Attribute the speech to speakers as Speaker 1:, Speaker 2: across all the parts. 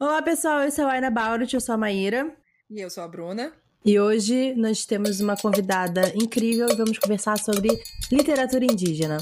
Speaker 1: Olá, pessoal. Eu sou a Aina Baurut, eu sou a Maíra.
Speaker 2: E eu sou a Bruna.
Speaker 1: E hoje nós temos uma convidada incrível e vamos conversar sobre literatura indígena.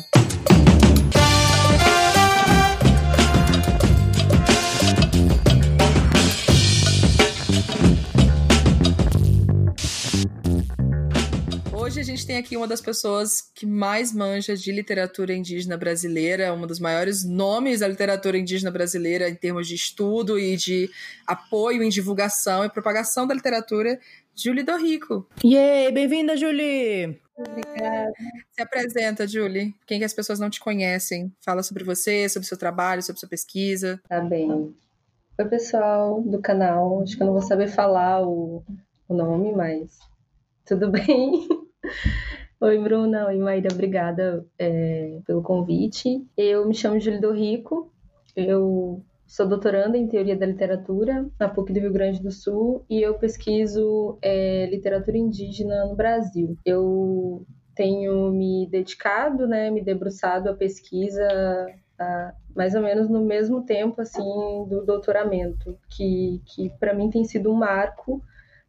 Speaker 2: Gente tem aqui uma das pessoas que mais manja de literatura indígena brasileira, um dos maiores nomes da literatura indígena brasileira em termos de estudo e de apoio em divulgação e propagação da literatura, Julie Dorrico.
Speaker 1: Yay! Bem-vinda, Julie!
Speaker 2: Obrigada. Se apresenta, Julie. Quem que as pessoas não te conhecem? Fala sobre você, sobre seu trabalho, sobre sua pesquisa.
Speaker 3: Tá bem. Oi, pessoal do canal. Acho que eu não vou saber falar o, o nome, mas tudo bem. Oi, Bruna. Oi, Maíra. Obrigada é, pelo convite. Eu me chamo Júlio do Rico. Eu sou doutoranda em Teoria da Literatura na PUC do Rio Grande do Sul e eu pesquiso é, literatura indígena no Brasil. Eu tenho me dedicado, né, me debruçado à pesquisa a, mais ou menos no mesmo tempo assim do doutoramento, que, que para mim tem sido um marco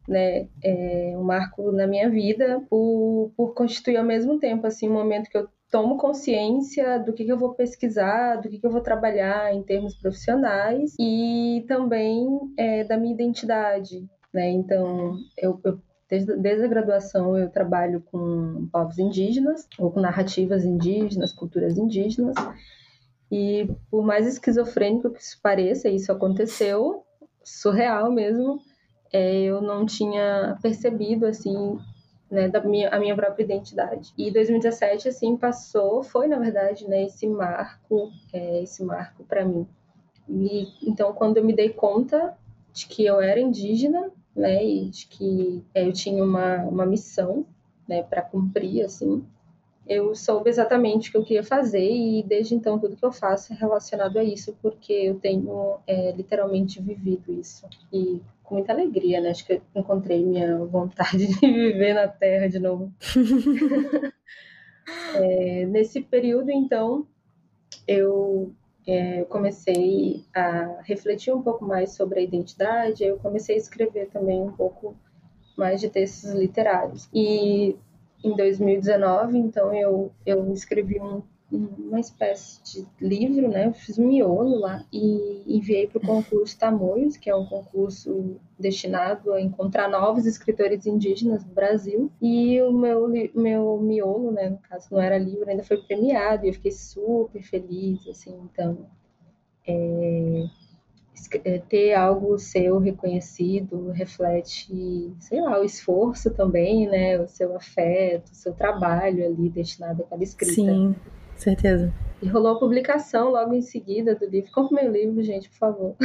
Speaker 3: né, é um marco na minha vida por, por constituir ao mesmo tempo assim um momento que eu tomo consciência do que, que eu vou pesquisar, do que, que eu vou trabalhar em termos profissionais e também é, da minha identidade, né? Então eu, eu Desde, desde, a graduação eu trabalho com povos indígenas, ou com narrativas indígenas, culturas indígenas, e por mais esquizofrênico que isso pareça, isso aconteceu, surreal mesmo, é, eu não tinha percebido assim né, da minha, a minha própria identidade. E 2017 assim passou, foi na verdade né, esse marco, é, esse marco para mim. E então quando eu me dei conta de que eu era indígena, né, e de que é, eu tinha uma, uma missão, né, para cumprir assim, eu soube exatamente o que eu queria fazer e desde então tudo que eu faço é relacionado a isso porque eu tenho é, literalmente vivido isso e com muita alegria, né? Acho que eu encontrei minha vontade de viver na Terra de novo. é, nesse período, então, eu é, comecei a refletir um pouco mais sobre a identidade, eu comecei a escrever também um pouco mais de textos literários. E em 2019, então, eu, eu escrevi um uma espécie de livro, né? Eu fiz um miolo lá e enviei para o concurso Tamoios, que é um concurso destinado a encontrar novos escritores indígenas do Brasil. E o meu, meu miolo, né, no caso não era livro, ainda foi premiado e eu fiquei super feliz, assim. Então, é, é ter algo seu reconhecido reflete, sei lá, o esforço também, né? O seu afeto, o seu trabalho ali destinado àquela escrita.
Speaker 1: Sim. Certeza.
Speaker 3: E rolou a publicação logo em seguida do livro. Compre meu livro, gente, por favor.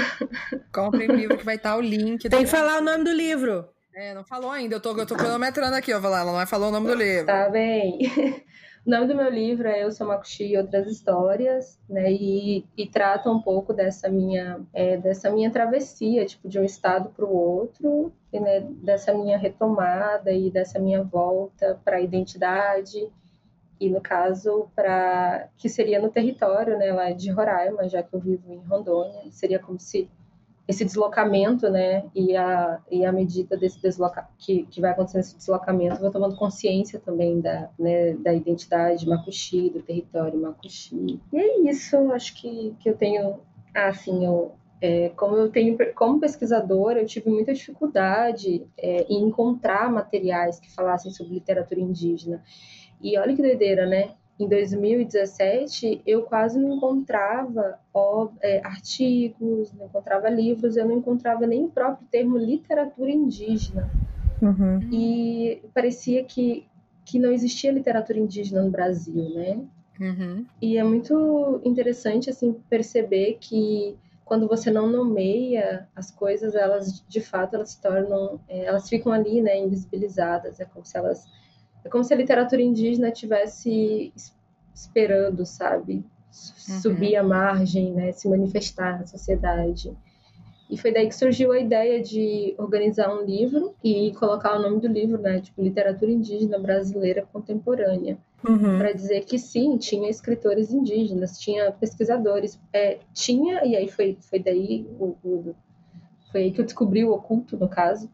Speaker 2: Compre o livro que vai estar o link.
Speaker 1: Tem que falar o nome do livro.
Speaker 2: É, não falou ainda. Eu tô, eu tô cronometrando aqui, ó. Ela não falou o nome do livro.
Speaker 3: Tá bem. O nome do meu livro é Eu Sou Makushi e Outras Histórias, né? E, e trata um pouco dessa minha, é, dessa minha travessia, tipo, de um estado para o outro, e, né, dessa minha retomada e dessa minha volta para a identidade e no caso para que seria no território, né, lá de Roraima, já que eu vivo em Rondônia, seria como se esse deslocamento, né, e a, e a medida desse desloca que, que vai acontecer esse deslocamento, vou tomando consciência também da, né, da identidade macuxi, do território macuxi. E é isso, acho que, que eu tenho, assim, eu, é, como eu tenho, como pesquisadora, eu tive muita dificuldade é, em encontrar materiais que falassem sobre literatura indígena. E olha que doideira, né? Em 2017, eu quase não encontrava ó, é, artigos, não encontrava livros, eu não encontrava nem o próprio termo literatura indígena.
Speaker 1: Uhum.
Speaker 3: E parecia que, que não existia literatura indígena no Brasil, né?
Speaker 2: Uhum.
Speaker 3: E é muito interessante, assim, perceber que quando você não nomeia as coisas, elas, de fato, elas se tornam, é, elas ficam ali, né, invisibilizadas, é como se elas é como se a literatura indígena tivesse esperando, sabe? Uhum. Subir a margem, né? Se manifestar na sociedade. E foi daí que surgiu a ideia de organizar um livro e colocar o nome do livro, né? Tipo, Literatura Indígena Brasileira Contemporânea.
Speaker 1: Uhum.
Speaker 3: Para dizer que sim, tinha escritores indígenas, tinha pesquisadores. É, tinha, e aí foi, foi daí o, o Foi aí que eu descobri o oculto, no caso.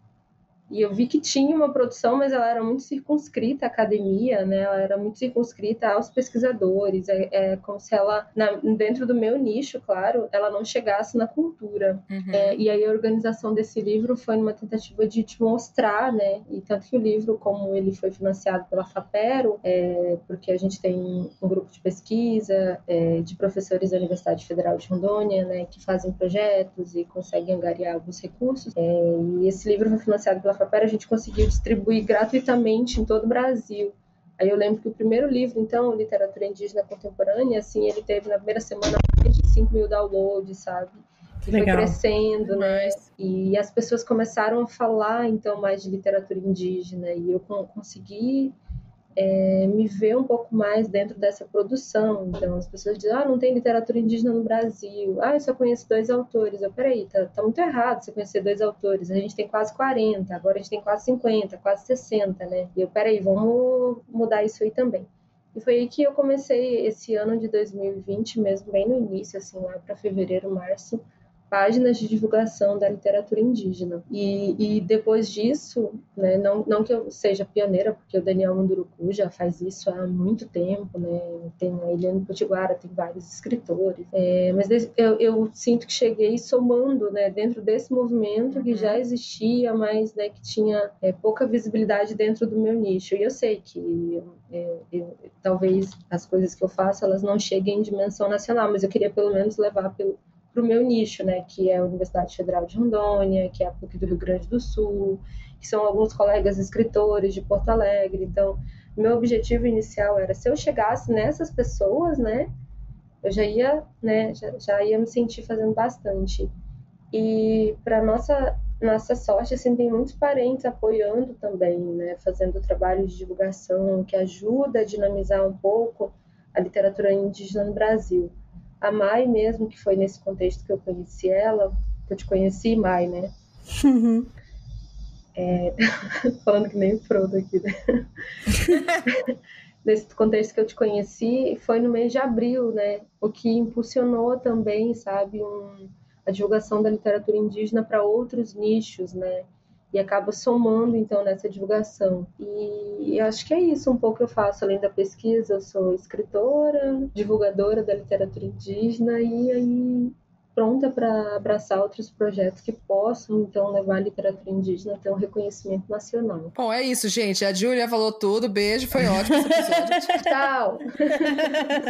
Speaker 3: E eu vi que tinha uma produção, mas ela era muito circunscrita à academia, né? Ela era muito circunscrita aos pesquisadores. É, é como se ela, na, dentro do meu nicho, claro, ela não chegasse na cultura. Uhum. É, e aí a organização desse livro foi numa tentativa de te mostrar, né? E tanto que o livro, como ele foi financiado pela Fapero, é, porque a gente tem um grupo de pesquisa é, de professores da Universidade Federal de Rondônia, né? Que fazem projetos e conseguem angariar alguns recursos. É, e esse livro foi financiado pela Fapera, a gente conseguiu distribuir gratuitamente em todo o Brasil. Aí eu lembro que o primeiro livro, então, Literatura Indígena Contemporânea, assim, ele teve na primeira semana mais de 5 mil downloads, sabe? E foi crescendo, né? E as pessoas começaram a falar, então, mais de literatura indígena. E eu consegui é, me ver um pouco mais dentro dessa produção. Então, as pessoas dizem, ah, não tem literatura indígena no Brasil. Ah, eu só conheço dois autores. Eu, peraí, tá, tá muito errado você conhecer dois autores. A gente tem quase 40, agora a gente tem quase 50, quase 60, né? E eu, peraí, vamos mudar isso aí também. E foi aí que eu comecei esse ano de 2020, mesmo bem no início, assim, lá para fevereiro, março, páginas de divulgação da literatura indígena. E, e depois disso, né, não, não que eu seja pioneira, porque o Daniel Munduruku já faz isso há muito tempo, né, tem a Eliane Potiguara, tem vários escritores, é, mas eu, eu, sinto que cheguei somando né, dentro desse movimento que já uhum. existia, mas né, que tinha é, pouca visibilidade dentro do meu nicho. E eu sei que é, eu, talvez as coisas que eu faço elas não cheguem em dimensão nacional, mas eu queria pelo menos levar pelo para o meu nicho, né, que é a Universidade Federal de Rondônia, que é a PUC do Rio Grande do Sul, que são alguns colegas escritores de Porto Alegre. Então, meu objetivo inicial era se eu chegasse nessas pessoas, né, eu já ia, né, já, já ia me sentir fazendo bastante. E para nossa nossa sorte, assim, tem muitos parentes apoiando também, né, fazendo trabalho de divulgação que ajuda a dinamizar um pouco a literatura indígena no Brasil. A Mai mesmo, que foi nesse contexto que eu conheci ela, que eu te conheci, Mai, né? Uhum. É... Falando que nem o Frodo aqui, né? nesse contexto que eu te conheci, foi no mês de abril, né? O que impulsionou também, sabe, um... a divulgação da literatura indígena para outros nichos, né? E acaba somando então nessa divulgação. E acho que é isso um pouco que eu faço além da pesquisa, eu sou escritora, divulgadora da literatura indígena e aí pronta para abraçar outros projetos que possam, então, levar a literatura indígena a ter um reconhecimento nacional.
Speaker 2: Bom, é isso, gente. A Júlia falou tudo. Beijo, foi ótimo esse episódio.
Speaker 3: Tchau!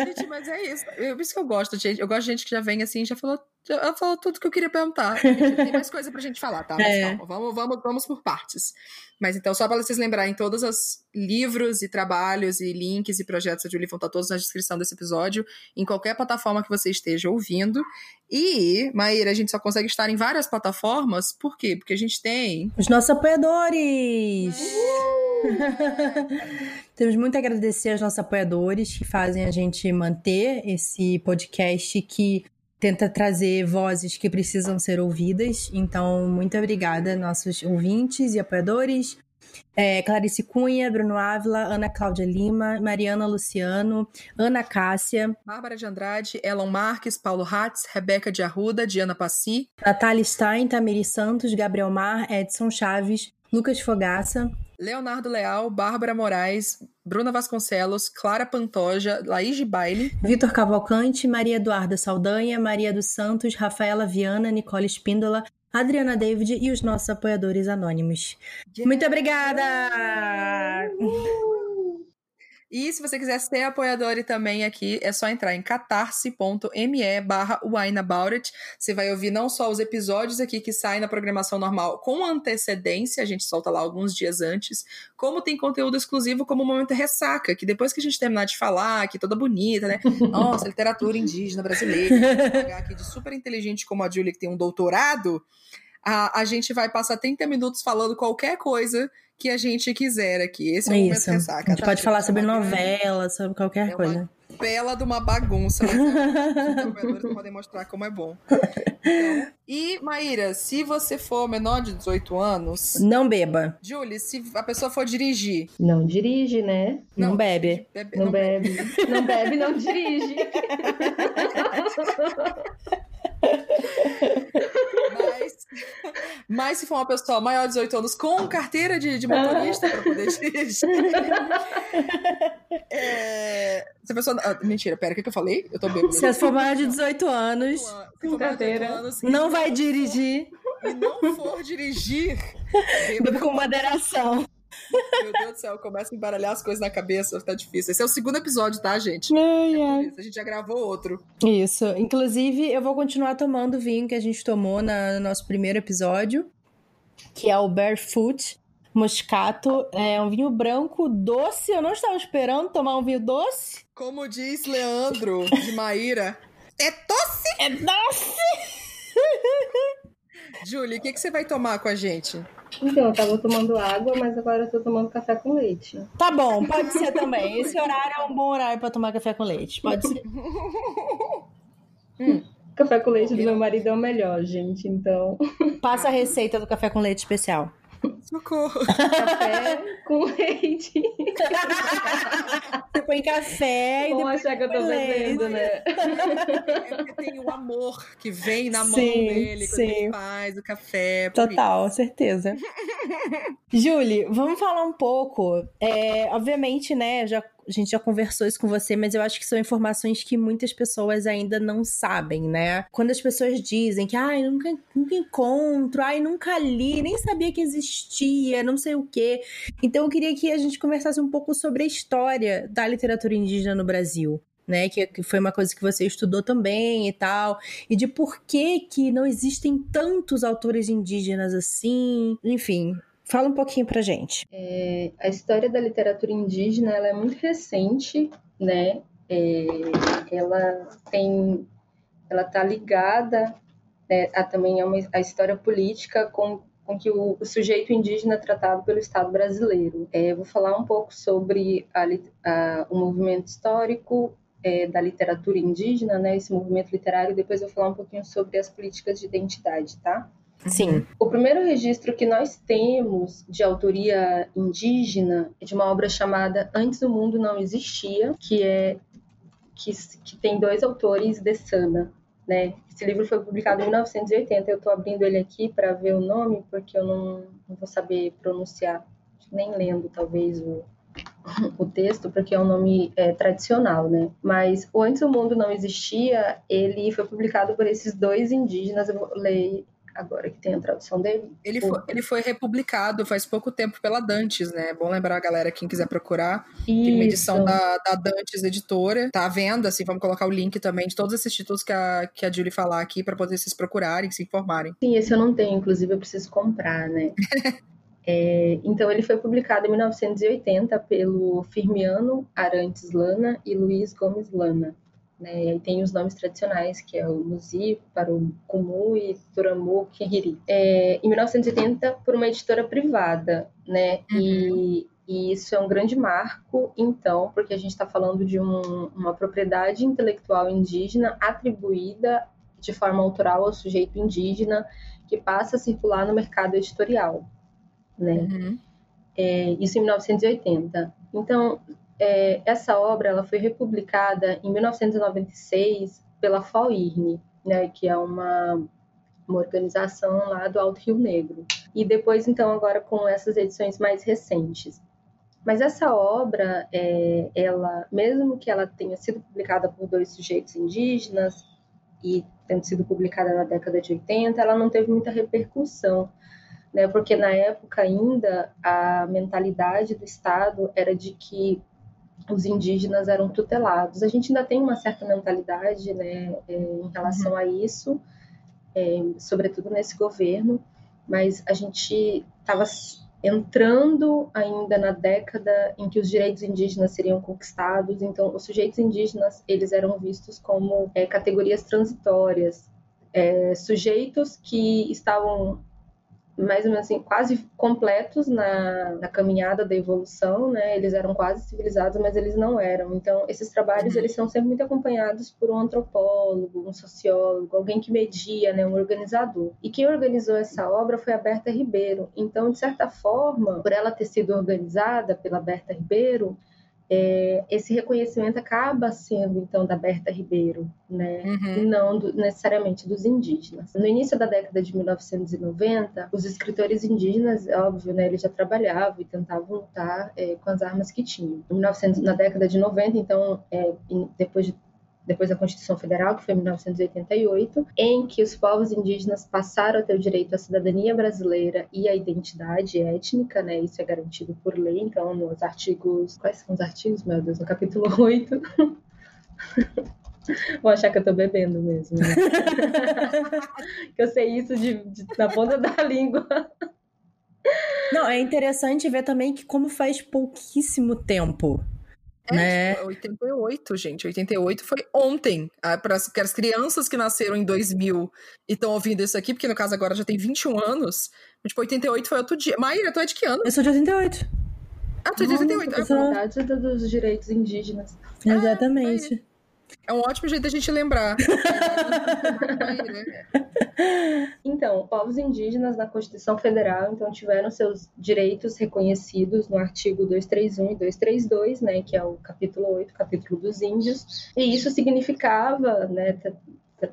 Speaker 2: gente, mas é isso. É por isso que eu gosto, gente. Eu gosto de gente que já vem assim, já falou ela falou tudo que eu queria perguntar. Tem mais coisa pra gente falar, tá? Mas é. calma, vamos, vamos, vamos por partes. Mas então, só para vocês lembrarem, todos os livros e trabalhos e links e projetos da Julie vão estar todos na descrição desse episódio, em qualquer plataforma que você esteja ouvindo. E, Maíra, a gente só consegue estar em várias plataformas, por quê? Porque a gente tem...
Speaker 1: Os nossos apoiadores! Temos muito a agradecer aos nossos apoiadores que fazem a gente manter esse podcast que tenta trazer vozes que precisam ser ouvidas. Então, muito obrigada, nossos ouvintes e apoiadores. É, Clarice Cunha, Bruno Ávila, Ana Cláudia Lima, Mariana Luciano, Ana Cássia,
Speaker 2: Bárbara de Andrade, Elon Marques, Paulo Hatz, Rebeca de Arruda, Diana Passi,
Speaker 1: Natália Stein, Tamiri Santos, Gabriel Mar, Edson Chaves, Lucas Fogaça,
Speaker 2: Leonardo Leal, Bárbara Moraes, Bruna Vasconcelos, Clara Pantoja, Laís de Baile,
Speaker 1: Vitor Cavalcante, Maria Eduarda Saldanha, Maria dos Santos, Rafaela Viana, Nicole Espíndola, Adriana David e os nossos apoiadores anônimos. Yeah. Muito obrigada! Uh!
Speaker 2: E se você quiser ser apoiador também aqui, é só entrar em catarse.me barra Você vai ouvir não só os episódios aqui que saem na programação normal com antecedência, a gente solta lá alguns dias antes, como tem conteúdo exclusivo como o Momento Ressaca, que depois que a gente terminar de falar, que toda bonita, né? Nossa, literatura indígena brasileira, aqui de super inteligente como a Julia, que tem um doutorado, a, a gente vai passar 30 minutos falando qualquer coisa que a gente quiser aqui. Esse é, o momento ressaca.
Speaker 1: A gente tá? pode falar sobre novela, sobre qualquer
Speaker 2: é
Speaker 1: coisa.
Speaker 2: Uma bela de uma bagunça. Os podem mostrar como é bom. Então, e, Maíra, se você for menor de 18 anos.
Speaker 1: Não beba.
Speaker 2: Julie, se a pessoa for dirigir.
Speaker 3: Não dirige, né?
Speaker 1: Não, não bebe.
Speaker 3: bebe. Não, não bebe. bebe. não bebe, não dirige.
Speaker 2: Mas se for uma pessoa maior de 18 anos com carteira de, de motorista para poder dirigir. é, se a pessoa. Ah, mentira, pera, o que, que eu falei? Eu tô bem.
Speaker 1: Se for maior de 18 anos,
Speaker 3: com carteira,
Speaker 1: anos, não vai dirigir.
Speaker 2: E não for dirigir,
Speaker 1: beba com moderação.
Speaker 2: Meu Deus do céu, começa a embaralhar as coisas na cabeça, tá difícil. Esse é o segundo episódio, tá, gente?
Speaker 1: Ai, é
Speaker 2: a gente já gravou outro.
Speaker 1: Isso. Inclusive, eu vou continuar tomando o vinho que a gente tomou na, no nosso primeiro episódio, que é o Barefoot Moscato. É um vinho branco doce. Eu não estava esperando tomar um vinho doce.
Speaker 2: Como diz Leandro de Maíra, é doce!
Speaker 1: É doce!
Speaker 2: Julie, o que, que você vai tomar com a gente?
Speaker 3: Então, eu tava tomando água, mas agora eu tô tomando café com leite.
Speaker 1: Tá bom, pode ser também. Esse horário é um bom horário pra tomar café com leite. Pode ser.
Speaker 3: hum. Café com leite do meu marido é o melhor, gente, então.
Speaker 1: Passa a receita do café com leite especial.
Speaker 2: Socorro.
Speaker 3: Café com leite.
Speaker 1: Você põe café e
Speaker 3: Vão achar que eu tô bebendo, né?
Speaker 2: É porque tem o amor que vem na mão sim, dele quando sim. ele faz o café.
Speaker 1: Total, isso. certeza. Julie, vamos falar um pouco. É, obviamente, né, já a gente já conversou isso com você, mas eu acho que são informações que muitas pessoas ainda não sabem, né? Quando as pessoas dizem que, ai, nunca, nunca encontro, ai, nunca li, nem sabia que existia, não sei o quê. Então eu queria que a gente conversasse um pouco sobre a história da literatura indígena no Brasil. Né, que, que foi uma coisa que você estudou também e tal, e de por que que não existem tantos autores indígenas assim, enfim, Fala um pouquinho pra gente.
Speaker 3: É, a história da literatura indígena ela é muito recente, né? É, ela tem, ela tá ligada né, a também a, uma, a história política com com que o, o, sujeito indígena é tratado pelo Estado brasileiro. É, vou falar um pouco sobre a, a, o movimento histórico é, da literatura indígena, né, esse movimento literário, depois vou falar um pouquinho sobre as políticas de identidade, tá?
Speaker 1: Sim.
Speaker 3: O primeiro registro que nós temos de autoria indígena é de uma obra chamada Antes o Mundo Não Existia, que é que, que tem dois autores de Sana, né? Esse livro foi publicado em 1980. Eu estou abrindo ele aqui para ver o nome, porque eu não, não vou saber pronunciar, nem lendo talvez o, o texto, porque é um nome é, tradicional, né? Mas o Antes o Mundo Não Existia, ele foi publicado por esses dois indígenas. Eu vou ler agora que tem a tradução dele.
Speaker 2: Ele foi, ele foi republicado faz pouco tempo pela Dantes, né? É bom lembrar a galera, quem quiser procurar. Isso. Tem uma edição da, da Dantes Editora. Tá à venda, assim, vamos colocar o link também de todos esses títulos que a, que a Julie falar aqui para poder vocês procurarem, se informarem.
Speaker 3: Sim, esse eu não tenho, inclusive eu preciso comprar, né? É, então, ele foi publicado em 1980 pelo Firmiano Arantes Lana e Luiz Gomes Lana. Né? E aí tem os nomes tradicionais, que é o Muzi, Kumu e Turamu Kihiri. É, em 1980, por uma editora privada, né? Uhum. E, e, isso é um grande marco, então, porque a gente está falando de um, uma propriedade intelectual indígena atribuída de forma autoral ao sujeito indígena que passa a circular no mercado editorial, né? Uhum. É, isso em 1980. Então, é, essa obra ela foi republicada em 1996 pela FOIRNE, né, que é uma, uma organização lá do Alto Rio Negro. E depois, então, agora com essas edições mais recentes. Mas essa obra, é, ela, mesmo que ela tenha sido publicada por dois sujeitos indígenas e tendo sido publicada na década de 80, ela não teve muita repercussão, né? Porque na época ainda a mentalidade do Estado era de que os indígenas eram tutelados. A gente ainda tem uma certa mentalidade né, é, em relação uhum. a isso, é, sobretudo nesse governo, mas a gente estava entrando ainda na década em que os direitos indígenas seriam conquistados, então os sujeitos indígenas eles eram vistos como é, categorias transitórias, é, sujeitos que estavam mais ou menos assim, quase completos na, na caminhada da evolução, né? Eles eram quase civilizados, mas eles não eram. Então, esses trabalhos, uhum. eles são sempre muito acompanhados por um antropólogo, um sociólogo, alguém que media, né? Um organizador. E quem organizou essa obra foi a Berta Ribeiro. Então, de certa forma, por ela ter sido organizada pela Berta Ribeiro, é, esse reconhecimento acaba sendo então da Berta Ribeiro, né, uhum. e não do, necessariamente dos indígenas. No início da década de 1990, os escritores indígenas, óbvio, né, eles já trabalhavam e tentavam lutar é, com as armas que tinham. 1900, na década de 90, então, é, depois de depois da Constituição Federal, que foi em 1988, em que os povos indígenas passaram a ter o direito à cidadania brasileira e à identidade étnica, né? Isso é garantido por lei, então nos artigos, quais são os artigos, meu Deus, no capítulo 8. Vou achar que eu tô bebendo mesmo. Né? que eu sei isso de, de, na ponta da língua.
Speaker 1: Não, é interessante ver também que como faz pouquíssimo tempo
Speaker 2: é, né? Tipo, 88, gente. 88 foi ontem. Ah, Para as crianças que nasceram em 2000 e estão ouvindo isso aqui, porque no caso agora já tem 21 anos. Tipo, 88 foi outro dia. Maíra, tu é de que ano?
Speaker 1: Eu sou de 88.
Speaker 2: Ah, tu é de 88.
Speaker 3: Eu sou... É dos direitos indígenas.
Speaker 1: Exatamente.
Speaker 2: É, é um ótimo jeito da gente lembrar.
Speaker 3: então, povos indígenas na Constituição Federal então tiveram seus direitos reconhecidos no artigo 231 e 232, né, que é o capítulo 8, capítulo dos índios. E isso significava, né,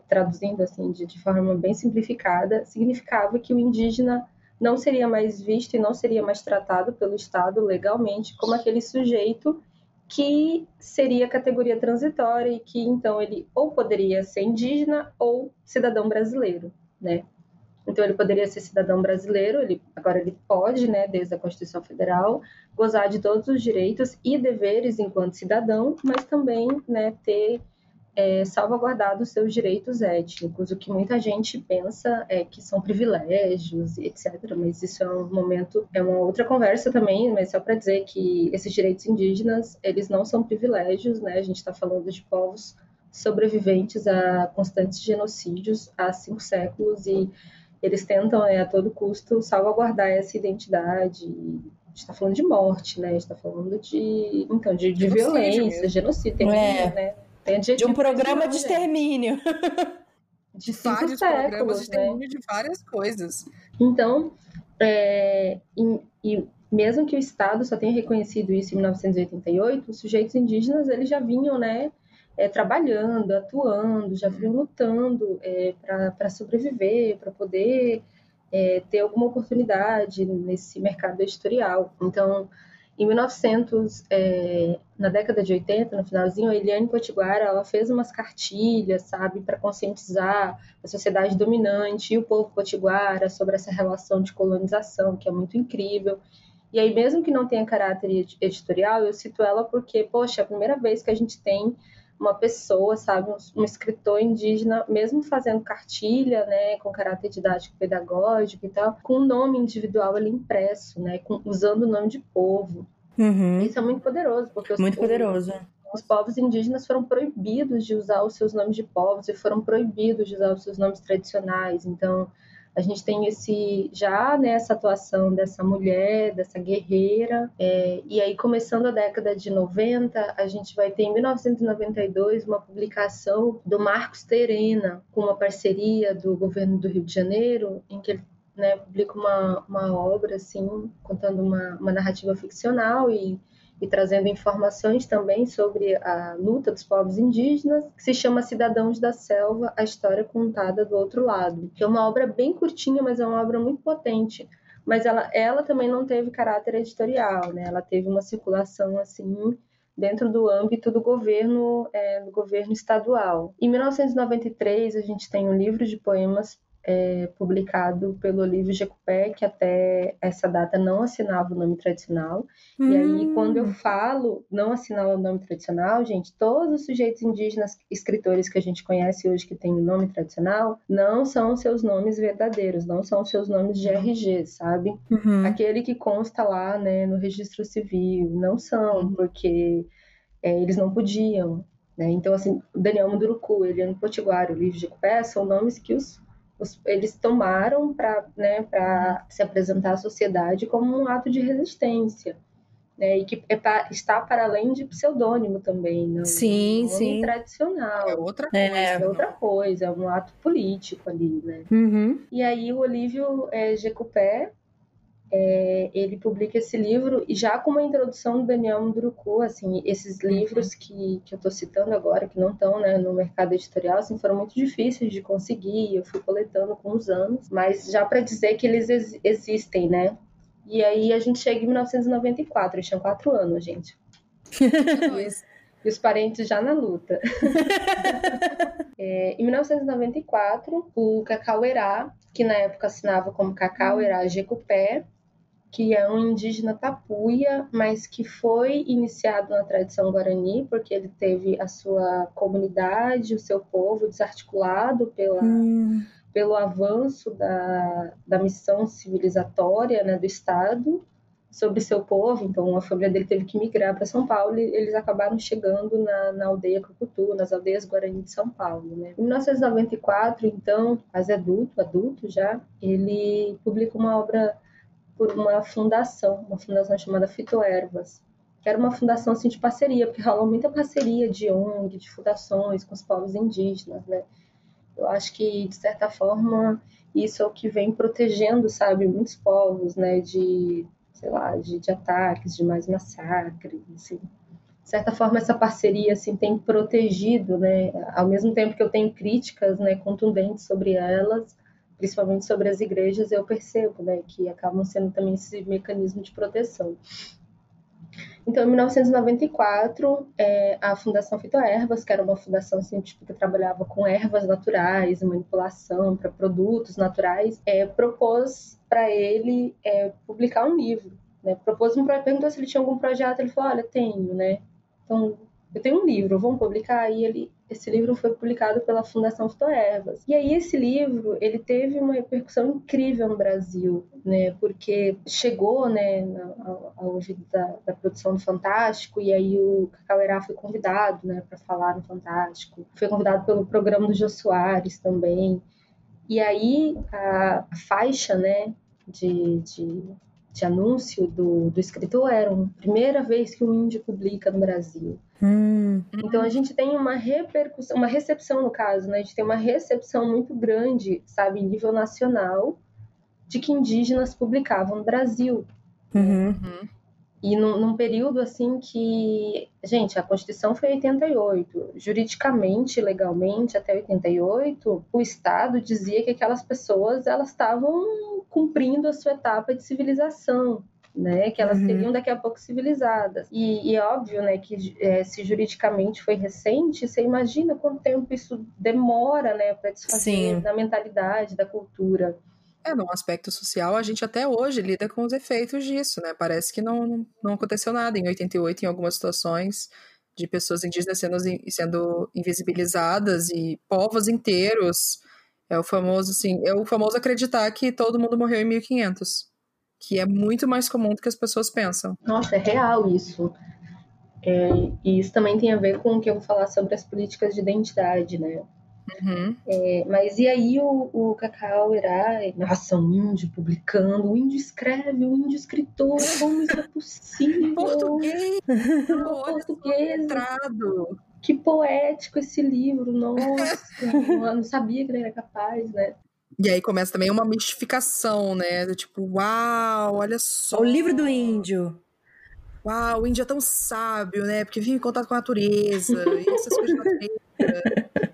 Speaker 3: traduzindo assim de, de forma bem simplificada, significava que o indígena não seria mais visto e não seria mais tratado pelo Estado legalmente como aquele sujeito que seria categoria transitória e que então ele ou poderia ser indígena ou cidadão brasileiro, né? Então ele poderia ser cidadão brasileiro, ele agora ele pode, né, desde a Constituição Federal, gozar de todos os direitos e deveres enquanto cidadão, mas também, né, ter é, salvaguardado seus direitos étnicos, o que muita gente pensa é que são privilégios, etc. Mas isso é um momento, é uma outra conversa também, mas só para dizer que esses direitos indígenas, eles não são privilégios, né? A gente está falando de povos sobreviventes a constantes genocídios há cinco séculos e eles tentam né, a todo custo salvaguardar essa identidade. A gente está falando de morte, né? A gente está falando de, então, de, de violência, mesmo. genocídio, tem, é. né?
Speaker 1: De um programa de extermínio.
Speaker 2: De vários séculos, programas de extermínio né? de várias coisas.
Speaker 3: Então, é, e, e, mesmo que o Estado só tenha reconhecido isso em 1988, os sujeitos indígenas eles já vinham, né, é, trabalhando, atuando, já vinham lutando é, para sobreviver, para poder é, ter alguma oportunidade nesse mercado editorial. Então, em 1900, é, na década de 80, no finalzinho, a Eliane Potiguara, ela fez umas cartilhas, sabe, para conscientizar a sociedade dominante e o povo potiguara sobre essa relação de colonização, que é muito incrível. E aí, mesmo que não tenha caráter editorial, eu cito ela porque, poxa, é a primeira vez que a gente tem uma pessoa, sabe, um, um, escritor indígena, mesmo fazendo cartilha, né, com caráter didático pedagógico e tal, com o nome individual ali impresso, né, com, usando o nome de povo.
Speaker 1: Uhum.
Speaker 3: Isso é muito poderoso, porque os,
Speaker 1: muito poderoso.
Speaker 3: Os, os povos indígenas foram proibidos de usar os seus nomes de povos e foram proibidos de usar os seus nomes tradicionais. Então, a gente tem esse já nessa atuação dessa mulher, dessa guerreira, é, e aí começando a década de 90, a gente vai ter em 1992 uma publicação do Marcos Terena, com uma parceria do governo do Rio de Janeiro, em que ele né, publica uma, uma obra assim, contando uma, uma narrativa ficcional e e trazendo informações também sobre a luta dos povos indígenas, que se chama Cidadãos da Selva, a história contada do outro lado. É uma obra bem curtinha, mas é uma obra muito potente. Mas ela, ela também não teve caráter editorial, né? Ela teve uma circulação assim dentro do âmbito do governo, é, do governo estadual. Em 1993 a gente tem um livro de poemas é, publicado pelo Olívio Jecupé, que até essa data não assinava o nome tradicional. Hum. E aí, quando eu falo não assinar o nome tradicional, gente, todos os sujeitos indígenas escritores que a gente conhece hoje que têm o nome tradicional, não são seus nomes verdadeiros, não são seus nomes de RG, sabe? Uhum. Aquele que consta lá, né, no registro civil, não são, uhum. porque é, eles não podiam. Né? Então, assim, Daniel Munduruku, Eliane Potiguar, Olívio Jecupé são nomes que os os, eles tomaram para né, se apresentar à sociedade como um ato de resistência. Né, e que é pra, está para além de pseudônimo também, não?
Speaker 1: Sim,
Speaker 3: um
Speaker 1: sim.
Speaker 3: tradicional.
Speaker 2: É outra é. coisa.
Speaker 3: É, é outra coisa, é um ato político ali, né?
Speaker 1: Uhum.
Speaker 3: E aí o Olívio é, Jecupé, é, ele publica esse livro e já com uma introdução do Daniel Munduruku, assim, esses uhum. livros que, que eu estou citando agora, que não estão né, no mercado editorial, assim, foram muito difíceis de conseguir, eu fui coletando com os anos, mas já para dizer que eles ex existem, né? E aí a gente chega em 1994, eu tinha quatro anos, gente. e os parentes já na luta. é, em 1994, o Cacauerá, que na época assinava como Cacauerá Jecupé, que é um indígena tapuia, mas que foi iniciado na tradição guarani, porque ele teve a sua comunidade, o seu povo desarticulado pela, hum. pelo avanço da, da missão civilizatória né, do Estado sobre seu povo. Então, a família dele teve que migrar para São Paulo e eles acabaram chegando na, na aldeia Cucutu, nas aldeias guarani de São Paulo. Né? Em 1994, então, quase adulto, adulto já, ele publica uma obra por uma fundação, uma fundação chamada Fitoervas, que era uma fundação assim, de parceria, porque rolou muita parceria de ONG, de fundações com os povos indígenas, né? Eu acho que, de certa forma, isso é o que vem protegendo, sabe, muitos povos, né, de, sei lá, de, de ataques, de mais massacres, assim. De certa forma, essa parceria, assim, tem protegido, né, ao mesmo tempo que eu tenho críticas, né, contundentes sobre elas, principalmente sobre as igrejas, eu percebo né, que acabam sendo também esse mecanismo de proteção. Então, em 1994, é, a Fundação Fitoervas, que era uma fundação científica que trabalhava com ervas naturais, manipulação para produtos naturais, é, propôs para ele é, publicar um livro. Né? Propôs um perguntou se ele tinha algum projeto, ele falou, olha, tenho, né? Então, eu tenho um livro, vamos publicar? E ele, esse livro foi publicado pela Fundação Fitoervas. E aí esse livro, ele teve uma repercussão incrível no Brasil, né? Porque chegou, né, ao, ao ouvido da, da, produção do Fantástico, e aí o Cacauerá foi convidado, né, para falar no Fantástico. Foi convidado pelo programa do Jô Soares também. E aí a, a faixa, né, de, de de anúncio do, do escritor era a primeira vez que um índio publica no Brasil. Hum. Então a gente tem uma repercussão, uma recepção no caso, né? A gente tem uma recepção muito grande, sabe, em nível nacional, de que indígenas publicavam no Brasil. Uhum. uhum. E num, num, período assim que, gente, a Constituição foi 88, juridicamente, legalmente, até 88, o Estado dizia que aquelas pessoas elas estavam cumprindo a sua etapa de civilização, né, que elas uhum. seriam daqui a pouco civilizadas. E, e é óbvio, né, que é, se juridicamente foi recente, você imagina quanto tempo isso demora, né, para desfazer Sim. da mentalidade, da cultura.
Speaker 2: É, no aspecto social, a gente até hoje lida com os efeitos disso, né? Parece que não, não aconteceu nada em 88, em algumas situações, de pessoas indígenas sendo, sendo invisibilizadas e povos inteiros. É o famoso, assim, é o famoso acreditar que todo mundo morreu em 1500, que é muito mais comum do que as pessoas pensam.
Speaker 3: Nossa, é real isso. É, e isso também tem a ver com o que eu vou falar sobre as políticas de identidade, né? Uhum. É, mas e aí o, o Cacau irá, nossa, um índio publicando, o índio escreve, o índio escritor, como isso é possível?
Speaker 2: Português! Português!
Speaker 3: Que poético esse livro, nossa! não sabia que ele era capaz, né?
Speaker 2: E aí começa também uma mistificação, né? Tipo, uau, olha só.
Speaker 1: O livro do índio.
Speaker 2: Uau, o índio é tão sábio, né? Porque vive em contato com a natureza e essas coisas da natureza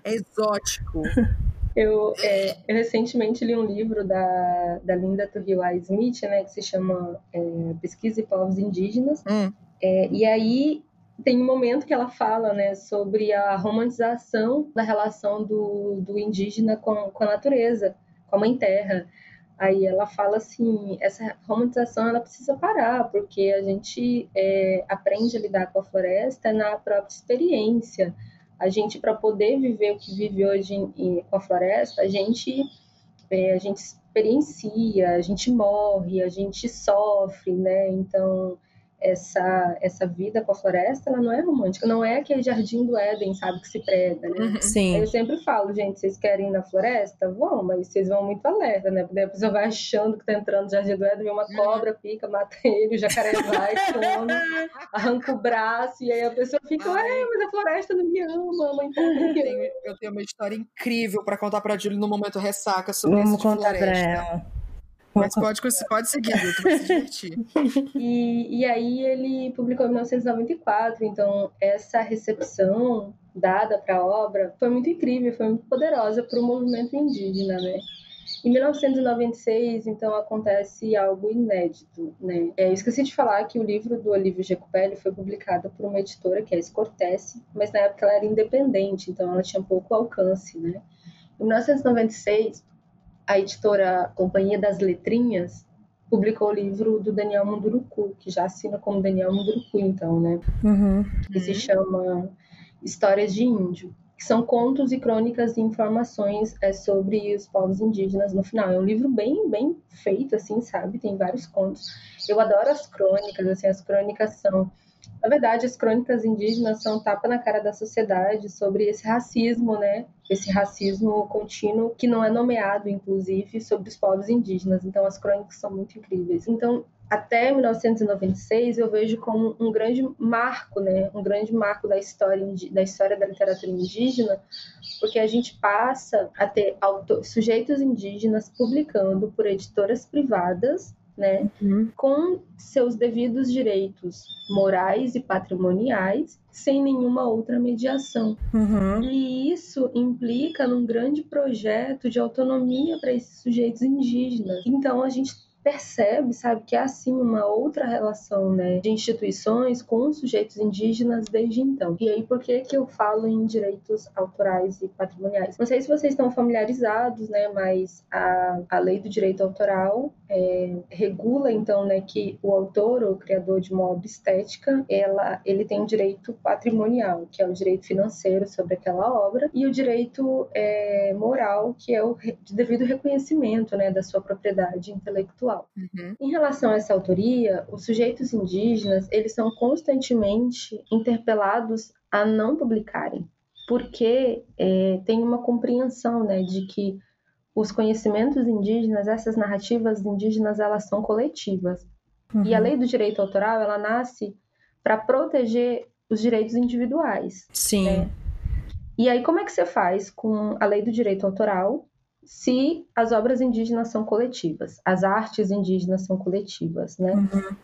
Speaker 2: é exótico.
Speaker 3: Eu, é, eu, recentemente li um livro da, da Linda Tuhiwai Smith, né, que se chama é, Pesquisa e Povos Indígenas. Hum. É, e aí tem um momento que ela fala né, sobre a romantização da relação do, do indígena com, com a natureza, com a mãe terra. Aí ela fala assim, essa romantização ela precisa parar, porque a gente é, aprende a lidar com a floresta na própria experiência a gente para poder viver o que vive hoje em, em, com a floresta, a gente é, a gente experiencia, a gente morre, a gente sofre, né? Então essa, essa vida com a floresta, ela não é romântica, não é aquele jardim do Éden, sabe, que se prega, né?
Speaker 1: Uhum. Sim.
Speaker 3: Eu sempre falo, gente, vocês querem ir na floresta? Vão, mas vocês vão muito alerta, né? Porque a pessoa vai achando que tá entrando no jardim do Éden, vem uma uhum. cobra, pica, mata ele, o jacaré vai, come, arranca o braço, e aí a pessoa fica, ué, mas a floresta não me ama, mãe tá
Speaker 2: eu tenho, eu tenho uma história incrível para contar pra Julie no momento ressaca sobre
Speaker 1: Vamos contar pra ela.
Speaker 2: Mas pode, pode seguir, tu vai se divertir.
Speaker 3: e, e aí ele publicou em 1994, então essa recepção dada para a obra foi muito incrível, foi muito poderosa para o movimento indígena, né? Em 1996, então, acontece algo inédito, né? É, eu esqueci de falar que o livro do Olívio Jacobelli foi publicado por uma editora, que é a Escortece, mas na época ela era independente, então ela tinha pouco alcance, né? Em 1996, a editora Companhia das Letrinhas publicou o livro do Daniel Munduruku, que já assina como Daniel Munduruku, então, né?
Speaker 1: Uhum.
Speaker 3: Que se chama Histórias de Índio, que são contos e crônicas e informações é, sobre os povos indígenas no final. É um livro bem, bem feito, assim, sabe? Tem vários contos. Eu adoro as crônicas, assim, as crônicas são na verdade, as crônicas indígenas são tapa na cara da sociedade sobre esse racismo, né? Esse racismo contínuo que não é nomeado, inclusive, sobre os povos indígenas. Então, as crônicas são muito incríveis. Então, até 1996 eu vejo como um grande marco, né? Um grande marco da história da história da literatura indígena, porque a gente passa a ter sujeitos indígenas publicando por editoras privadas né, uhum. com seus devidos direitos morais e patrimoniais, sem nenhuma outra mediação.
Speaker 1: Uhum.
Speaker 3: E isso implica num grande projeto de autonomia para esses sujeitos indígenas. Então a gente percebe, sabe, que há sim uma outra relação, né, de instituições com sujeitos indígenas desde então. E aí, por que que eu falo em direitos autorais e patrimoniais? Não sei se vocês estão familiarizados, né, mas a, a lei do direito autoral é, regula, então, né, que o autor ou criador de uma obra estética, ela, ele tem direito patrimonial, que é o direito financeiro sobre aquela obra, e o direito é, moral, que é o de devido reconhecimento, né, da sua propriedade intelectual.
Speaker 2: Uhum.
Speaker 3: Em relação a essa autoria, os sujeitos indígenas eles são constantemente interpelados a não publicarem, porque é, tem uma compreensão né, de que os conhecimentos indígenas, essas narrativas indígenas, elas são coletivas. Uhum. E a lei do direito autoral, ela nasce para proteger os direitos individuais.
Speaker 1: Sim. Né?
Speaker 3: E aí, como é que você faz com a lei do direito autoral se as obras indígenas são coletivas, as artes indígenas são coletivas, né?
Speaker 1: Uhum.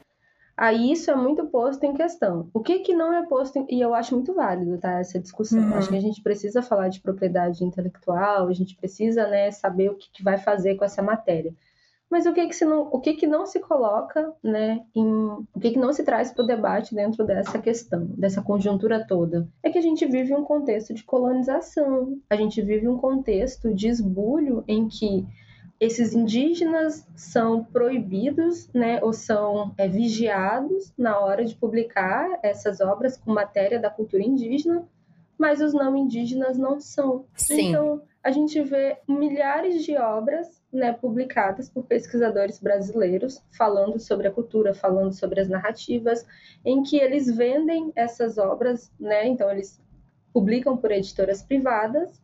Speaker 3: Aí isso é muito posto em questão. O que que não é posto em... e eu acho muito válido, tá, essa discussão. Uhum. Acho que a gente precisa falar de propriedade intelectual, a gente precisa, né, saber o que, que vai fazer com essa matéria. Mas o que que, se não, o que, que não se coloca, né, em, o que, que não se traz para o debate dentro dessa questão, dessa conjuntura toda? É que a gente vive um contexto de colonização, a gente vive um contexto de esbulho em que esses indígenas são proibidos, né, ou são é, vigiados na hora de publicar essas obras com matéria da cultura indígena, mas os não indígenas não são.
Speaker 1: Sim.
Speaker 3: Então, a gente vê milhares de obras né, publicadas por pesquisadores brasileiros falando sobre a cultura, falando sobre as narrativas, em que eles vendem essas obras, né, então eles publicam por editoras privadas,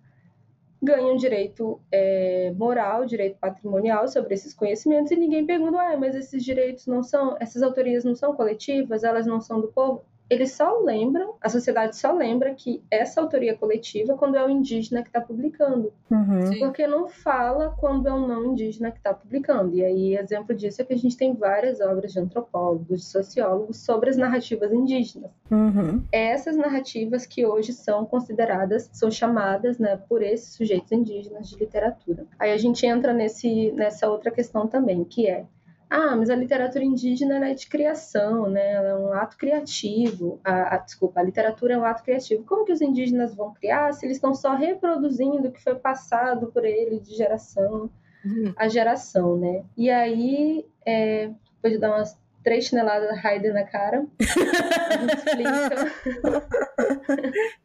Speaker 3: ganham direito é, moral, direito patrimonial sobre esses conhecimentos e ninguém pergunta, ah, mas esses direitos não são, essas autorias não são coletivas, elas não são do povo eles só lembram, a sociedade só lembra que essa autoria coletiva quando é o indígena que está publicando.
Speaker 1: Uhum.
Speaker 3: Porque não fala quando é o não indígena que está publicando. E aí, exemplo disso é que a gente tem várias obras de antropólogos, de sociólogos sobre as narrativas indígenas.
Speaker 1: Uhum.
Speaker 3: Essas narrativas que hoje são consideradas, são chamadas né, por esses sujeitos indígenas de literatura. Aí a gente entra nesse, nessa outra questão também, que é ah, mas a literatura indígena é de criação, né? Ela é um ato criativo. A, a, desculpa, a literatura é um ato criativo. Como que os indígenas vão criar se eles estão só reproduzindo o que foi passado por eles de geração uhum. a geração, né? E aí, é, depois de dar umas três chineladas Raider na cara. A gente explica.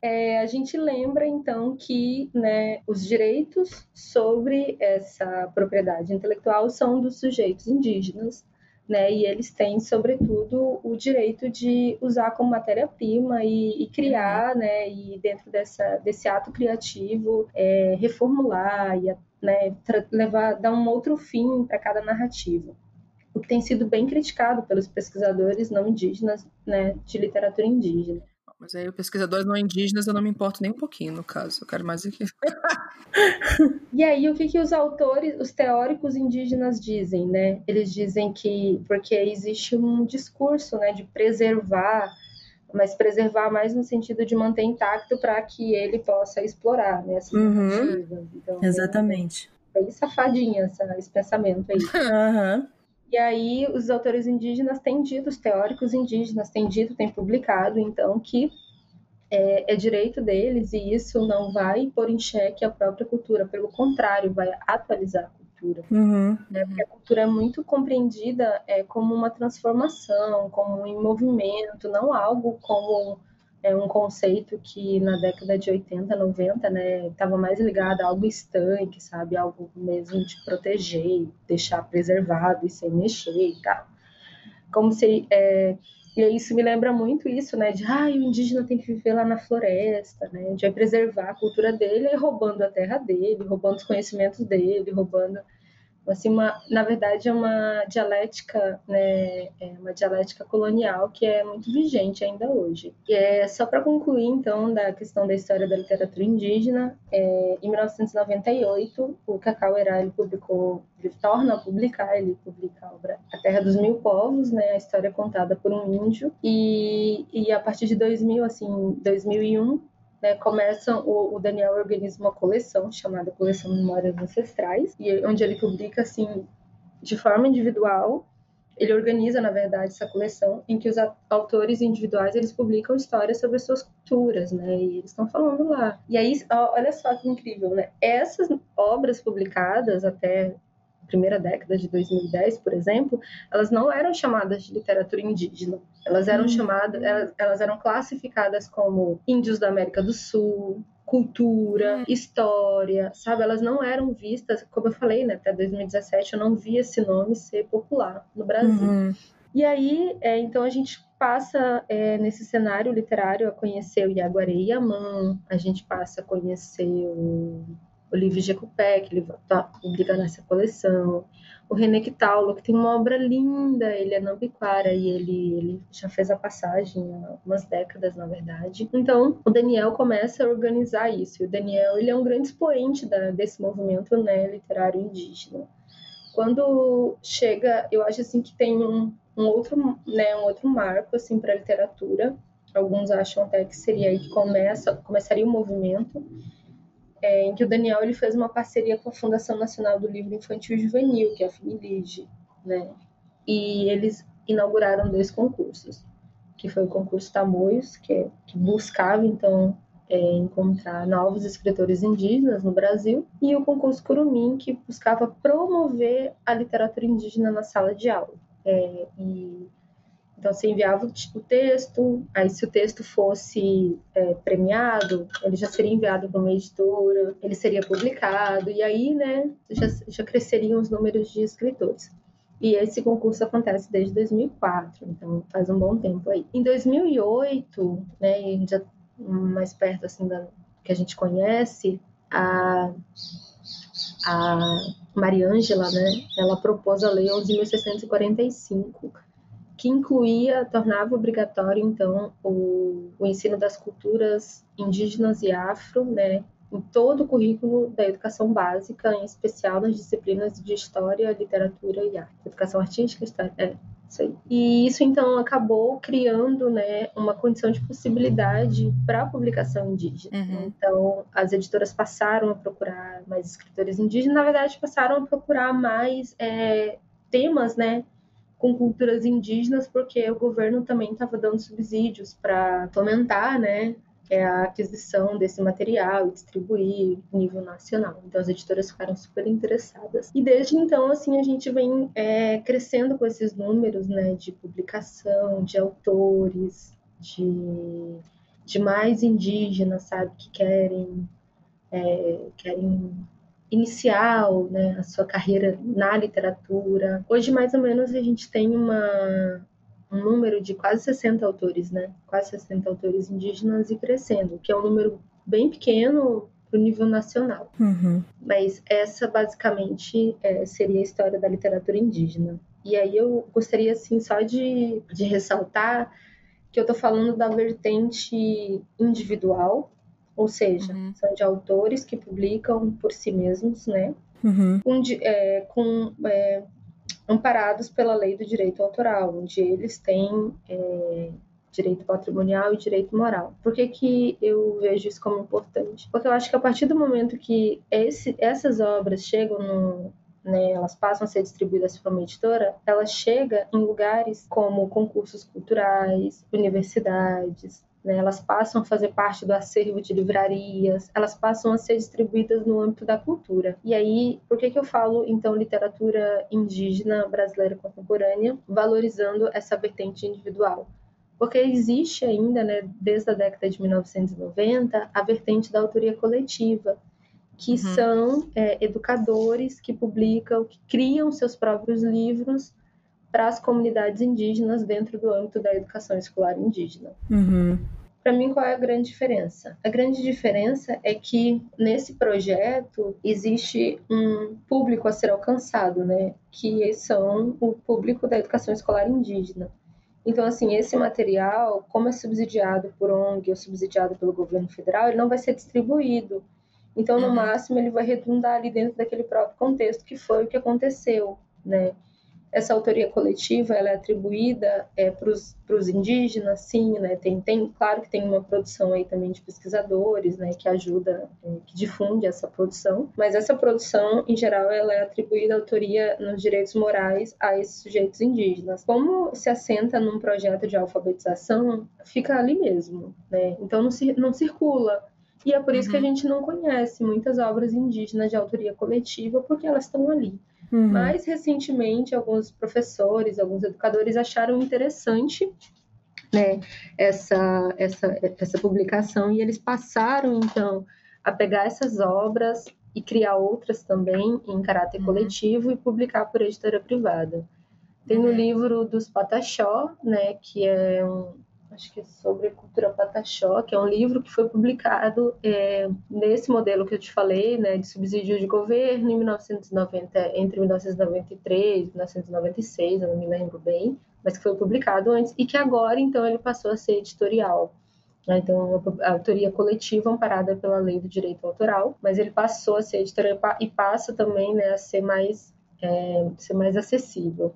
Speaker 3: é, a gente lembra, então, que né, os direitos sobre essa propriedade intelectual são dos sujeitos indígenas. Né, e eles têm, sobretudo, o direito de usar como matéria-prima e, e, criar, uhum. né, e dentro dessa, desse ato criativo, é, reformular e né, levar, dar um outro fim para cada narrativa o que tem sido bem criticado pelos pesquisadores não indígenas né, de literatura indígena.
Speaker 2: Mas aí, pesquisadores não indígenas, eu não me importo nem um pouquinho, no caso. Eu quero mais aqui.
Speaker 3: e aí, o que, que os autores, os teóricos indígenas dizem, né? Eles dizem que, porque existe um discurso, né, de preservar, mas preservar mais no sentido de manter intacto para que ele possa explorar, né?
Speaker 1: Uhum. Então, Exatamente.
Speaker 3: É bem safadinha essa, esse pensamento aí.
Speaker 1: Uhum.
Speaker 3: E aí os autores indígenas têm dito, os teóricos indígenas têm dito, têm publicado, então, que é, é, direito deles e isso não vai pôr em xeque a própria cultura, pelo contrário, vai atualizar a cultura.
Speaker 1: Uhum.
Speaker 3: Né? Porque a cultura é muito compreendida é, como uma transformação, como um movimento, não algo como é um conceito que na década de 80, 90, né, estava mais ligado a algo estanque, sabe, algo mesmo de proteger, deixar preservado e sem mexer e tal. Como se é, e isso me lembra muito isso, né, de ah, o indígena tem que viver lá na floresta, né, de preservar a cultura dele roubando a terra dele, roubando os conhecimentos dele, roubando assim uma na verdade é uma dialética né é uma dialética colonial que é muito vigente ainda hoje. E é só para concluir então da questão da história da literatura indígena é, em 1998 o Cacau Herá publicou ele torna a publicar ele publica a obra A Terra dos Mil Povos né a história contada por um índio. E, e a partir de 2000 assim 2001 né, começa o, o, Daniel organiza uma coleção chamada Coleção Memórias Ancestrais, e onde ele publica assim de forma individual. Ele organiza, na verdade, essa coleção em que os autores individuais eles publicam histórias sobre suas culturas, né? E eles estão falando lá. E aí, olha só que incrível, né? Essas obras publicadas até primeira década de 2010, por exemplo, elas não eram chamadas de literatura indígena. Elas eram hum. chamadas, elas, elas, eram classificadas como índios da América do Sul, cultura, hum. história, sabe? Elas não eram vistas, como eu falei, né? Até 2017 eu não vi esse nome ser popular no Brasil. Uhum. E aí, é, então a gente passa é, nesse cenário literário a conhecer o Iaguaré e Yamã, a gente passa a conhecer o Olívio Jecupé, que ele tá, publica nessa coleção. O René Quitaulo, que tem uma obra linda, ele é nambiquara e ele, ele já fez a passagem há algumas décadas, na verdade. Então, o Daniel começa a organizar isso. E o Daniel, ele é um grande expoente da, desse movimento né, literário indígena. Quando chega, eu acho assim que tem um, um outro, né, um outro marco assim para a literatura. Alguns acham até que seria aí que começa, começaria o movimento é, em que o Daniel ele fez uma parceria com a Fundação Nacional do Livro Infantil e Juvenil, que é a FINILIGE, né? E eles inauguraram dois concursos, que foi o concurso Tamoios, que, é, que buscava, então, é, encontrar novos escritores indígenas no Brasil, e o concurso Curumim, que buscava promover a literatura indígena na sala de aula. É, e então, você enviava o texto, aí se o texto fosse é, premiado, ele já seria enviado para uma editora, ele seria publicado, e aí, né, já, já cresceriam os números de escritores. E esse concurso acontece desde 2004, então faz um bom tempo aí. Em 2008, né, já mais perto assim da que a gente conhece, a a Mariângela, né, ela propôs a lei 11.645, que incluía, tornava obrigatório, então, o, o ensino das culturas indígenas e afro, né, em todo o currículo da educação básica, em especial nas disciplinas de história, literatura e arte. Educação artística, história, é, isso aí. E isso, então, acabou criando, né, uma condição de possibilidade para a publicação indígena. Uhum. Então, as editoras passaram a procurar mais escritores indígenas, na verdade, passaram a procurar mais é, temas, né, com culturas indígenas, porque o governo também estava dando subsídios para fomentar, né, é a aquisição desse material e distribuir em nível nacional. Então as editoras ficaram super interessadas. E desde então, assim, a gente vem é, crescendo com esses números, né, de publicação, de autores, de, de mais indígenas, sabe, que querem, é, querem inicial, né, a sua carreira na literatura. Hoje, mais ou menos, a gente tem uma, um número de quase 60 autores, né? Quase 60 autores indígenas e crescendo, que é um número bem pequeno para o nível nacional.
Speaker 1: Uhum.
Speaker 3: Mas essa, basicamente, é, seria a história da literatura indígena. E aí eu gostaria, assim, só de, de ressaltar que eu estou falando da vertente individual, ou seja, uhum. são de autores que publicam por si mesmos, né? Uhum. Com, é, com é, amparados pela lei do direito autoral, onde eles têm é, direito patrimonial e direito moral. Por que, que eu vejo isso como importante? Porque eu acho que a partir do momento que esse, essas obras chegam no, né, elas passam a ser distribuídas por uma editora, ela chega em lugares como concursos culturais, universidades, né, elas passam a fazer parte do acervo de livrarias, elas passam a ser distribuídas no âmbito da cultura. E aí, por que, que eu falo, então, literatura indígena brasileira contemporânea, valorizando essa vertente individual? Porque existe ainda, né, desde a década de 1990, a vertente da autoria coletiva, que uhum. são é, educadores que publicam, que criam seus próprios livros para as comunidades indígenas dentro do âmbito da educação escolar indígena. Uhum. Para mim, qual é a grande diferença? A grande diferença é que nesse projeto existe um público a ser alcançado, né? Que são o público da educação escolar indígena. Então, assim, esse material, como é subsidiado por ONG ou subsidiado pelo governo federal, ele não vai ser distribuído então, no uhum. máximo, ele vai redundar ali dentro daquele próprio contexto que foi o que aconteceu, né? Essa autoria coletiva, ela é atribuída é, para os indígenas, sim, né? Tem, tem, claro que tem uma produção aí também de pesquisadores, né? Que ajuda, é, que difunde essa produção, mas essa produção, em geral, ela é atribuída à autoria nos direitos morais a esses sujeitos indígenas. Como se assenta num projeto de alfabetização, fica ali mesmo, né? Então, não, se, não circula e é por isso uhum. que a uhum. gente não conhece muitas obras indígenas de autoria coletiva, porque elas estão ali. Uhum. Mais recentemente, alguns professores, alguns educadores acharam interessante né, essa, essa, essa publicação e eles passaram, então, a pegar essas obras e criar outras também em caráter uhum. coletivo e publicar por editora privada. Tem o uhum. livro dos Pataxó, né, que é um, acho que é sobre cultura pataxó, que é um livro que foi publicado é, nesse modelo que eu te falei, né, de subsídio de governo em 1990, entre 1993 e 1996, eu não me lembro bem, mas que foi publicado antes e que agora então ele passou a ser editorial. Né, então, a autoria coletiva amparada pela lei do direito autoral, mas ele passou a ser editorial e passa também né, a ser mais, é, ser mais acessível.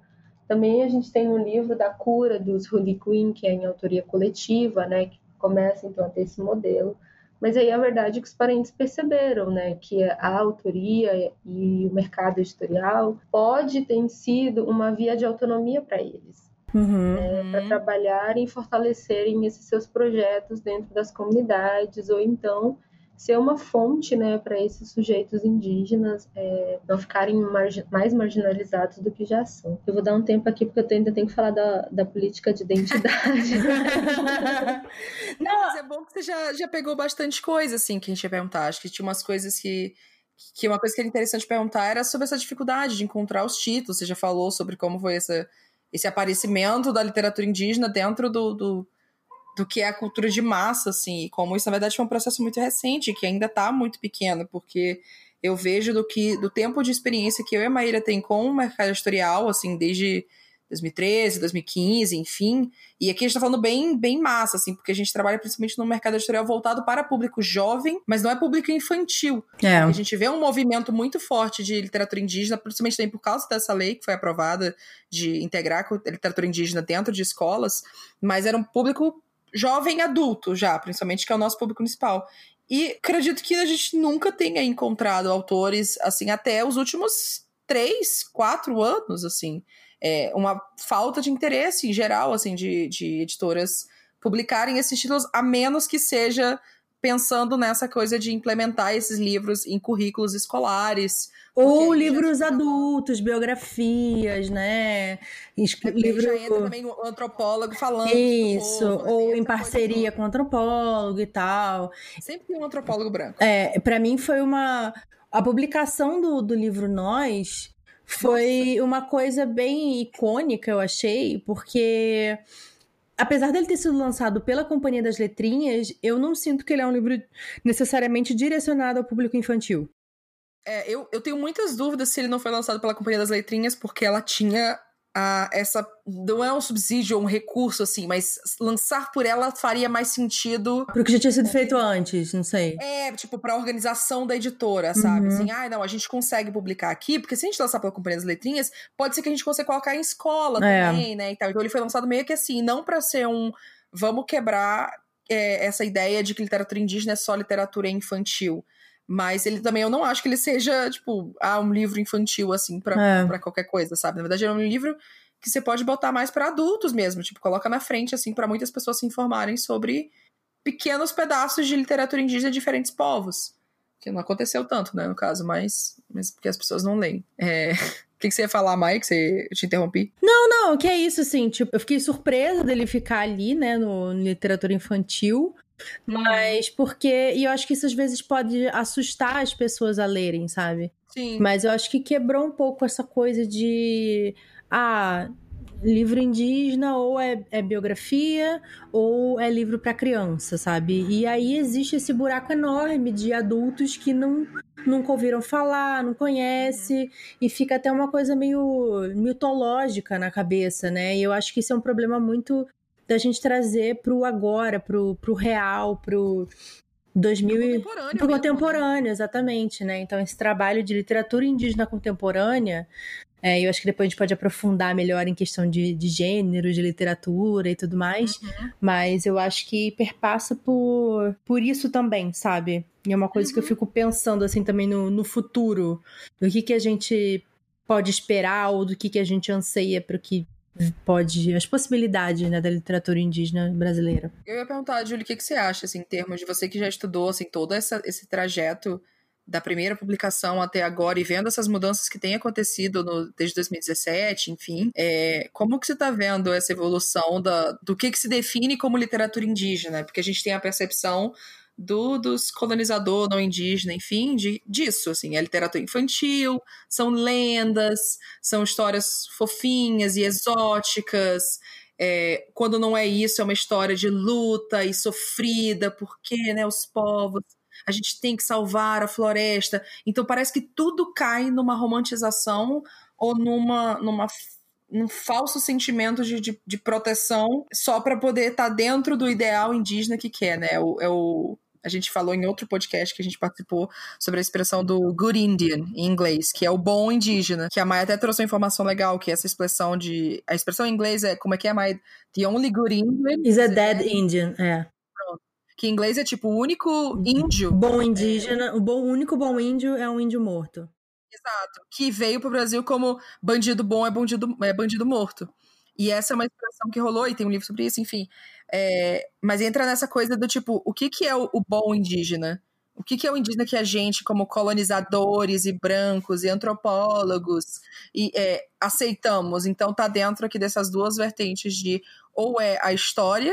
Speaker 3: Também a gente tem um livro da cura dos Holy Queen, que é em autoria coletiva, né, que começa então a ter esse modelo. Mas aí a verdade é que os parentes perceberam, né, que a autoria e o mercado editorial pode ter sido uma via de autonomia para eles. Uhum. Né, para trabalharem e fortalecerem esses seus projetos dentro das comunidades, ou então ser uma fonte né, para esses sujeitos indígenas é, não ficarem mais marginalizados do que já são. Eu vou dar um tempo aqui porque eu ainda tenho que falar da, da política de identidade.
Speaker 2: não, mas é bom que você já, já pegou bastante coisa, assim, que a gente ia perguntar. Acho que tinha umas coisas que que uma coisa que era interessante perguntar era sobre essa dificuldade de encontrar os títulos. Você já falou sobre como foi essa, esse aparecimento da literatura indígena dentro do, do, do que é a cultura de massa, assim, e como isso, na verdade, foi um processo muito recente, que ainda está muito pequeno, porque eu vejo do que do tempo de experiência que eu e a Maíra tem com o mercado editorial, assim, desde 2013, 2015, enfim. E aqui a gente tá falando bem, bem massa, assim, porque a gente trabalha principalmente no mercado editorial voltado para público jovem, mas não é público infantil. É. A gente vê um movimento muito forte de literatura indígena, principalmente também por causa dessa lei que foi aprovada de integrar a literatura indígena dentro de escolas, mas era um público jovem adulto já, principalmente, que é o nosso público principal. E acredito que a gente nunca tenha encontrado autores, assim, até os últimos três, quatro anos, assim. É uma falta de interesse em geral, assim, de, de editoras publicarem esses títulos, a menos que seja pensando nessa coisa de implementar esses livros em currículos escolares.
Speaker 1: Ou livros adultos, biografias, né?
Speaker 2: Livro... Já entra também o antropólogo falando.
Speaker 1: Isso, povo, ou em parceria com o antropólogo e tal.
Speaker 2: Sempre tem um antropólogo branco.
Speaker 1: É, para mim foi uma. A publicação do, do livro Nós foi Nossa. uma coisa bem icônica, eu achei, porque apesar dele ter sido lançado pela Companhia das Letrinhas, eu não sinto que ele é um livro necessariamente direcionado ao público infantil.
Speaker 2: É, eu, eu tenho muitas dúvidas se ele não foi lançado pela Companhia das Letrinhas, porque ela tinha a, essa não é um subsídio ou um recurso assim, mas lançar por ela faria mais sentido
Speaker 1: porque já tinha sido feito antes, não sei.
Speaker 2: É, tipo para organização da editora, sabe? Uhum. Assim, ah, não, a gente consegue publicar aqui, porque se a gente lançar pela companhia das letrinhas, pode ser que a gente consiga colocar em escola é. também, né? Então, então ele foi lançado meio que assim, não para ser um vamos quebrar é, essa ideia de que literatura indígena é só literatura infantil. Mas ele também, eu não acho que ele seja, tipo, ah, um livro infantil, assim, pra, é. qualquer coisa, sabe? Na verdade, é um livro que você pode botar mais para adultos mesmo. Tipo, coloca na frente, assim, para muitas pessoas se informarem sobre pequenos pedaços de literatura indígena de diferentes povos. Que não aconteceu tanto, né, no caso, mas, mas porque as pessoas não leem. É... O que, que, você ia falar, Mike? Você... Eu te interrompi?
Speaker 1: Não, não, que é isso, assim, tipo, eu fiquei surpresa dele ficar ali, né, no, no literatura infantil, mas porque. E eu acho que isso às vezes pode assustar as pessoas a lerem, sabe?
Speaker 2: Sim.
Speaker 1: Mas eu acho que quebrou um pouco essa coisa de. Ah, livro indígena ou é, é biografia ou é livro para criança, sabe? E aí existe esse buraco enorme de adultos que não nunca ouviram falar, não conhece uhum. e fica até uma coisa meio mitológica na cabeça, né? E eu acho que isso é um problema muito da gente trazer pro agora, pro, pro real, pro 2000 pro contemporâneo, pro né? contemporâneo exatamente, né? Então esse trabalho de literatura indígena contemporânea, é, eu acho que depois a gente pode aprofundar melhor em questão de, de gênero, de literatura e tudo mais, uhum. mas eu acho que perpassa por, por isso também, sabe? E é uma coisa uhum. que eu uhum. fico pensando assim também no, no futuro, do que que a gente pode esperar ou do que que a gente anseia para que pode as possibilidades né, da literatura indígena brasileira.
Speaker 2: Eu ia perguntar, Júlia, o que, que você acha, assim, em termos de você que já estudou assim, todo essa, esse trajeto da primeira publicação até agora e vendo essas mudanças que têm acontecido no, desde 2017, enfim, é, como que você está vendo essa evolução da, do que, que se define como literatura indígena? Porque a gente tem a percepção do, dos colonizador não indígena, enfim, de, disso, assim, é literatura infantil, são lendas, são histórias fofinhas e exóticas, é, quando não é isso, é uma história de luta e sofrida, porque, né, os povos, a gente tem que salvar a floresta, então parece que tudo cai numa romantização ou numa, numa um falso sentimento de, de, de proteção só para poder estar tá dentro do ideal indígena que quer, né? É o, é o a gente falou em outro podcast que a gente participou sobre a expressão do good Indian em inglês, que é o bom indígena. Que a Maia até trouxe uma informação legal, que essa expressão de. A expressão em inglês é como é que é, Maia? The only good Indian
Speaker 1: is a dead Indian, é.
Speaker 2: Que em inglês é tipo o único índio.
Speaker 1: Bom indígena, o bom, único bom índio é um índio morto.
Speaker 2: Exato. Que veio pro Brasil como bandido bom é bandido, é bandido morto. E essa é uma expressão que rolou, e tem um livro sobre isso, enfim. É, mas entra nessa coisa do tipo, o que, que é o, o bom indígena? O que, que, é o indígena que a gente, como colonizadores e brancos e antropólogos, e, é, aceitamos? Então tá dentro aqui dessas duas vertentes de ou é a história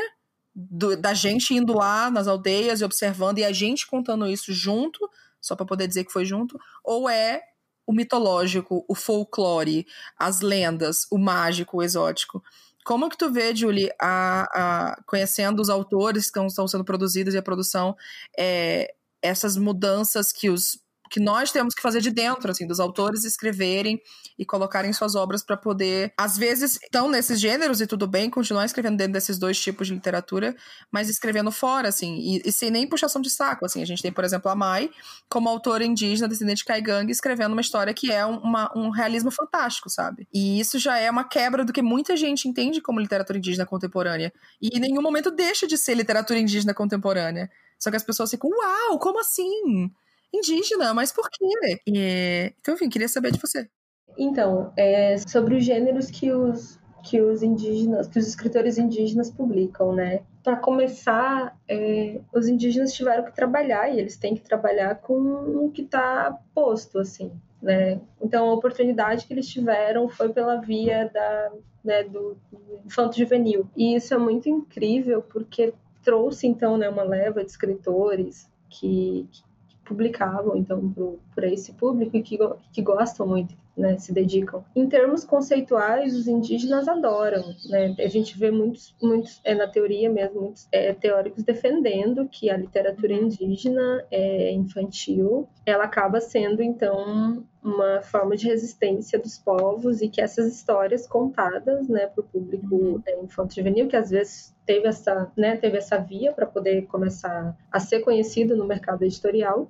Speaker 2: do, da gente indo lá nas aldeias e observando e a gente contando isso junto, só para poder dizer que foi junto, ou é o mitológico, o folclore, as lendas, o mágico, o exótico. Como que tu vê, Julie, a, a, conhecendo os autores que estão sendo produzidos e a produção, é, essas mudanças que os que nós temos que fazer de dentro, assim, dos autores escreverem e colocarem suas obras para poder, às vezes, estão nesses gêneros e tudo bem, continuar escrevendo dentro desses dois tipos de literatura, mas escrevendo fora, assim, e, e sem nem puxação de saco, assim. A gente tem, por exemplo, a Mai, como autora indígena, descendente de Caigang, escrevendo uma história que é uma, um realismo fantástico, sabe? E isso já é uma quebra do que muita gente entende como literatura indígena contemporânea. E em nenhum momento deixa de ser literatura indígena contemporânea. Só que as pessoas ficam, uau, como assim? Indígena, mas por quê? E, então, enfim, queria saber de você.
Speaker 3: Então, é sobre os gêneros que os que os indígenas, que os escritores indígenas publicam, né? Para começar, é, os indígenas tiveram que trabalhar e eles têm que trabalhar com o que está posto, assim, né? Então, a oportunidade que eles tiveram foi pela via da, né, do, do infanto juvenil. E isso é muito incrível porque trouxe, então, né, uma leva de escritores que, publicavam então para esse público e que, que gostam muito, né, se dedicam. Em termos conceituais, os indígenas adoram, né? A gente vê muitos, muitos é, na teoria mesmo, muitos é, teóricos defendendo que a literatura indígena é infantil, ela acaba sendo então uma forma de resistência dos povos e que essas histórias contadas, né, para o público uhum. é, infanto-juvenil, que às vezes teve essa, né, teve essa via para poder começar a ser conhecido no mercado editorial,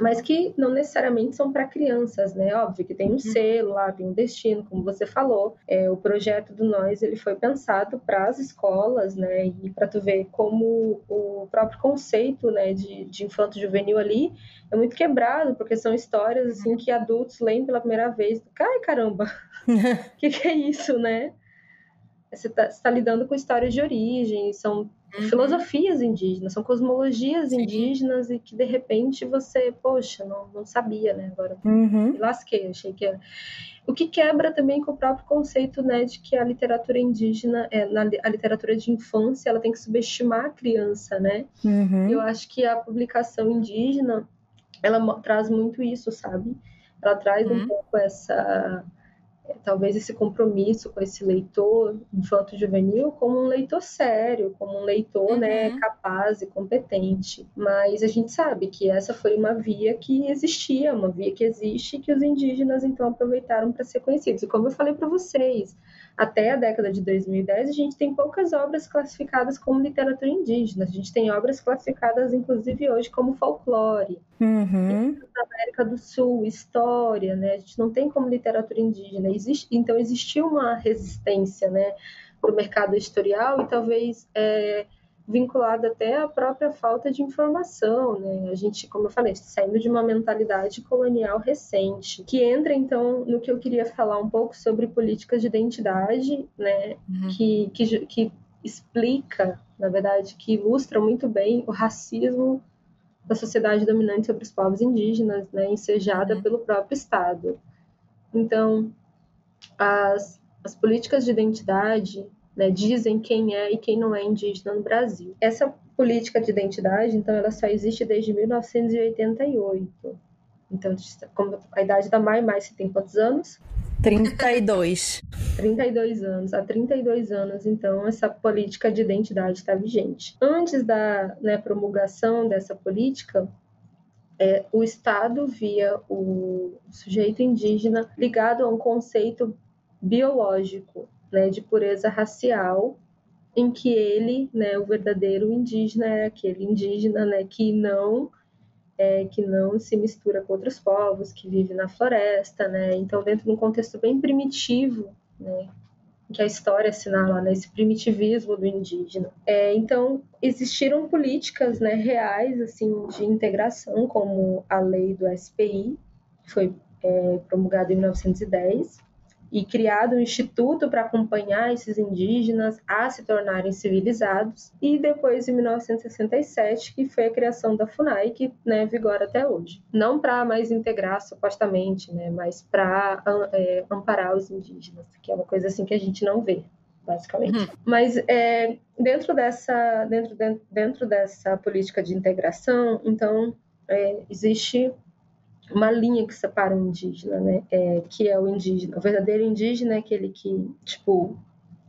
Speaker 3: mas que não necessariamente são para crianças, né? Óbvio que tem um uhum. selo lá, tem um destino, como você falou. É, o projeto do Nós ele foi pensado para as escolas, né? E para tu ver como o próprio conceito, né, de, de infanto juvenil ali é muito quebrado, porque são histórias assim que adultos leem pela primeira vez. Ai, caramba, o que, que é isso, né? Você está tá lidando com histórias de origem, são uhum. filosofias indígenas, são cosmologias Sim. indígenas e que de repente você, poxa, não, não sabia, né? Agora uhum. me lasquei, achei que era. O que quebra também com o próprio conceito né, de que a literatura indígena, é, na, a literatura de infância, ela tem que subestimar a criança, né? Uhum. Eu acho que a publicação indígena, ela traz muito isso, sabe? Ela traz um uhum. pouco essa talvez esse compromisso com esse leitor infanto-juvenil como um leitor sério, como um leitor né, uhum. né, capaz e competente. Mas a gente sabe que essa foi uma via que existia, uma via que existe, que os indígenas então aproveitaram para ser conhecidos. E como eu falei para vocês, até a década de 2010, a gente tem poucas obras classificadas como literatura indígena. A gente tem obras classificadas, inclusive hoje, como folclore. Uhum. Na América do Sul, história, né? A gente não tem como literatura indígena. Existe, então, existia uma resistência, né? do mercado editorial e talvez é, vinculado até à própria falta de informação, né? A gente, como eu falei, saindo de uma mentalidade colonial recente, que entra então no que eu queria falar um pouco sobre políticas de identidade, né? Uhum. Que, que, que explica, na verdade, que ilustra muito bem o racismo da sociedade dominante sobre os povos indígenas, né? Ensejada uhum. pelo próprio Estado. Então, as, as políticas de identidade né, dizem quem é e quem não é indígena no Brasil. Essa política de identidade, então, ela só existe desde 1988. Então, como a idade da Mai, Mai, você tem quantos anos?
Speaker 1: 32.
Speaker 3: 32 anos. Há 32 anos, então, essa política de identidade está vigente. Antes da né, promulgação dessa política, é, o Estado via o sujeito indígena ligado a um conceito biológico, né, de pureza racial, em que ele, né, o verdadeiro indígena é aquele indígena, né, que não é, que não se mistura com outros povos, que vive na floresta, né? Então, dentro de um contexto bem primitivo, né, que a história assinala né, esse primitivismo do indígena. É, então, existiram políticas né, reais assim de integração, como a lei do SPI, que foi é, promulgada em 1910, e criado um instituto para acompanhar esses indígenas a se tornarem civilizados, e depois em 1967 que foi a criação da FUNAI, que né, vigora até hoje. Não para mais integrar supostamente, né, mas para é, amparar os indígenas, que é uma coisa assim que a gente não vê basicamente. Uhum. Mas é, dentro dessa dentro, dentro, dentro dessa política de integração, então é, existe uma linha que separa o indígena, né? É, que é o indígena. O verdadeiro indígena é aquele que, tipo,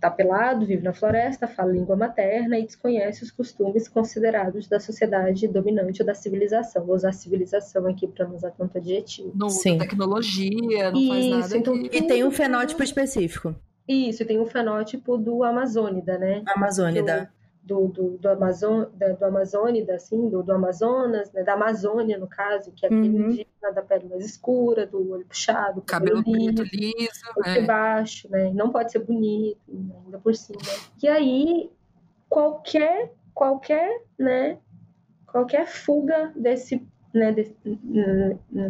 Speaker 3: tá pelado, vive na floresta, fala língua materna e desconhece os costumes considerados da sociedade dominante ou da civilização. Vou usar civilização aqui para não usar tanto adjetivo.
Speaker 2: Não usa tecnologia, não Isso, faz nada. Então.
Speaker 1: E tem um fenótipo específico.
Speaker 3: Isso, tem um fenótipo do Amazônida, né?
Speaker 1: Amazônida
Speaker 3: do, do, do, Amazon, da, do Amazônida, assim, do, do Amazonas, né, da Amazônia, no caso, que é aquele uhum. indígena da pele mais escura, do olho puxado,
Speaker 2: cabelo, cabelo preto liso,
Speaker 3: é. baixo, né, não pode ser bonito, ainda por cima. E aí, qualquer, qualquer, né, qualquer fuga desse, né, de,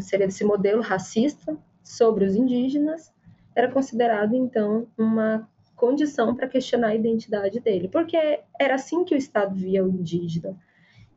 Speaker 3: seria desse modelo racista sobre os indígenas, era considerado, então, uma condição para questionar a identidade dele, porque era assim que o Estado via o indígena.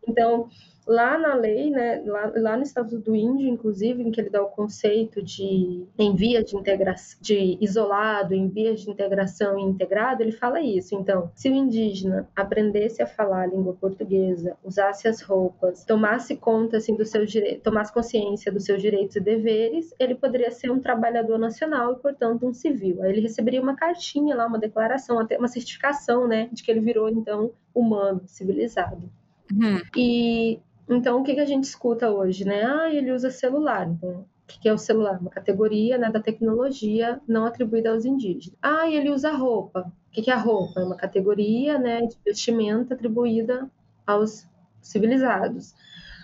Speaker 3: Então, lá na lei, né, lá, lá no Estatuto do Índio, inclusive, em que ele dá o conceito de em via de integração, de isolado, em via de integração e integrado, ele fala isso. Então, se o indígena aprendesse a falar a língua portuguesa, usasse as roupas, tomasse conta assim do seu direito, tomasse consciência dos seus direitos e deveres, ele poderia ser um trabalhador nacional e, portanto, um civil. Aí ele receberia uma cartinha lá, uma declaração, até uma certificação, né, de que ele virou então humano, civilizado. Uhum. E então, o que, que a gente escuta hoje, né? Ah, ele usa celular. Então, O que é o celular? Uma categoria né, da tecnologia não atribuída aos indígenas. Ah, ele usa roupa. O que é a roupa? É uma categoria né, de vestimenta atribuída aos civilizados.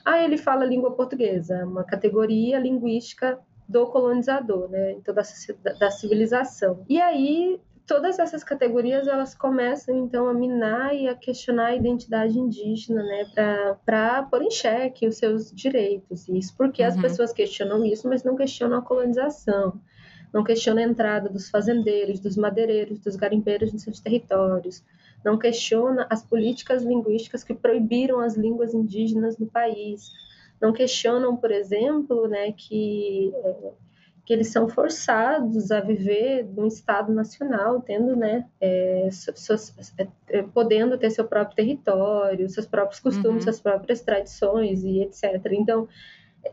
Speaker 3: Ah, ele fala língua portuguesa, é uma categoria linguística do colonizador, né, então da, da civilização. E aí todas essas categorias elas começam então a minar e a questionar a identidade indígena, né, para pôr em xeque os seus direitos. Isso porque uhum. as pessoas questionam isso, mas não questionam a colonização, não questionam a entrada dos fazendeiros, dos madeireiros, dos garimpeiros nos seus territórios, não questiona as políticas linguísticas que proibiram as línguas indígenas no país, não questionam, por exemplo, né, que é, que eles são forçados a viver num Estado nacional, tendo, né, é, suas, é, podendo ter seu próprio território, seus próprios costumes, uhum. suas próprias tradições e etc. Então,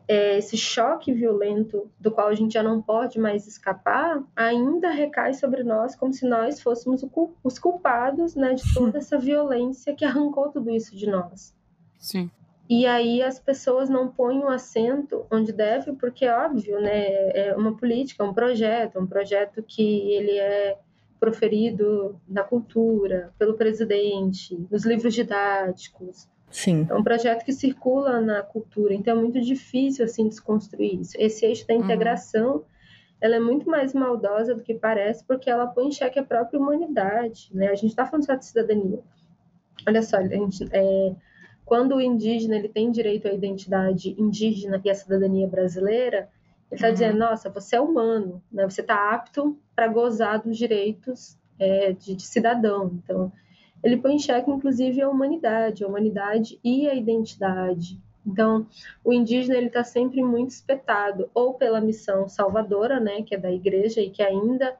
Speaker 3: é, esse choque violento do qual a gente já não pode mais escapar ainda recai sobre nós como se nós fôssemos os culpados né, de toda essa violência que arrancou tudo isso de nós.
Speaker 2: Sim.
Speaker 3: E aí as pessoas não põem o acento onde deve, porque é óbvio, né? É uma política, é um projeto, um projeto que ele é proferido na cultura, pelo presidente, nos livros didáticos.
Speaker 1: Sim.
Speaker 3: É um projeto que circula na cultura, então é muito difícil assim desconstruir isso. Esse eixo da uhum. integração, uhum. ela é muito mais maldosa do que parece, porque ela põe em xeque a própria humanidade, né? A gente está falando só de cidadania. Olha só, a gente, é, quando o indígena ele tem direito à identidade indígena e à cidadania brasileira, ele está uhum. dizendo, nossa, você é humano, né? você está apto para gozar dos direitos é, de, de, cidadão. Então, ele põe em xeque, inclusive, a humanidade, a humanidade e a identidade. Então, o indígena ele está sempre muito espetado, ou pela missão salvadora, né, que é da igreja e que ainda,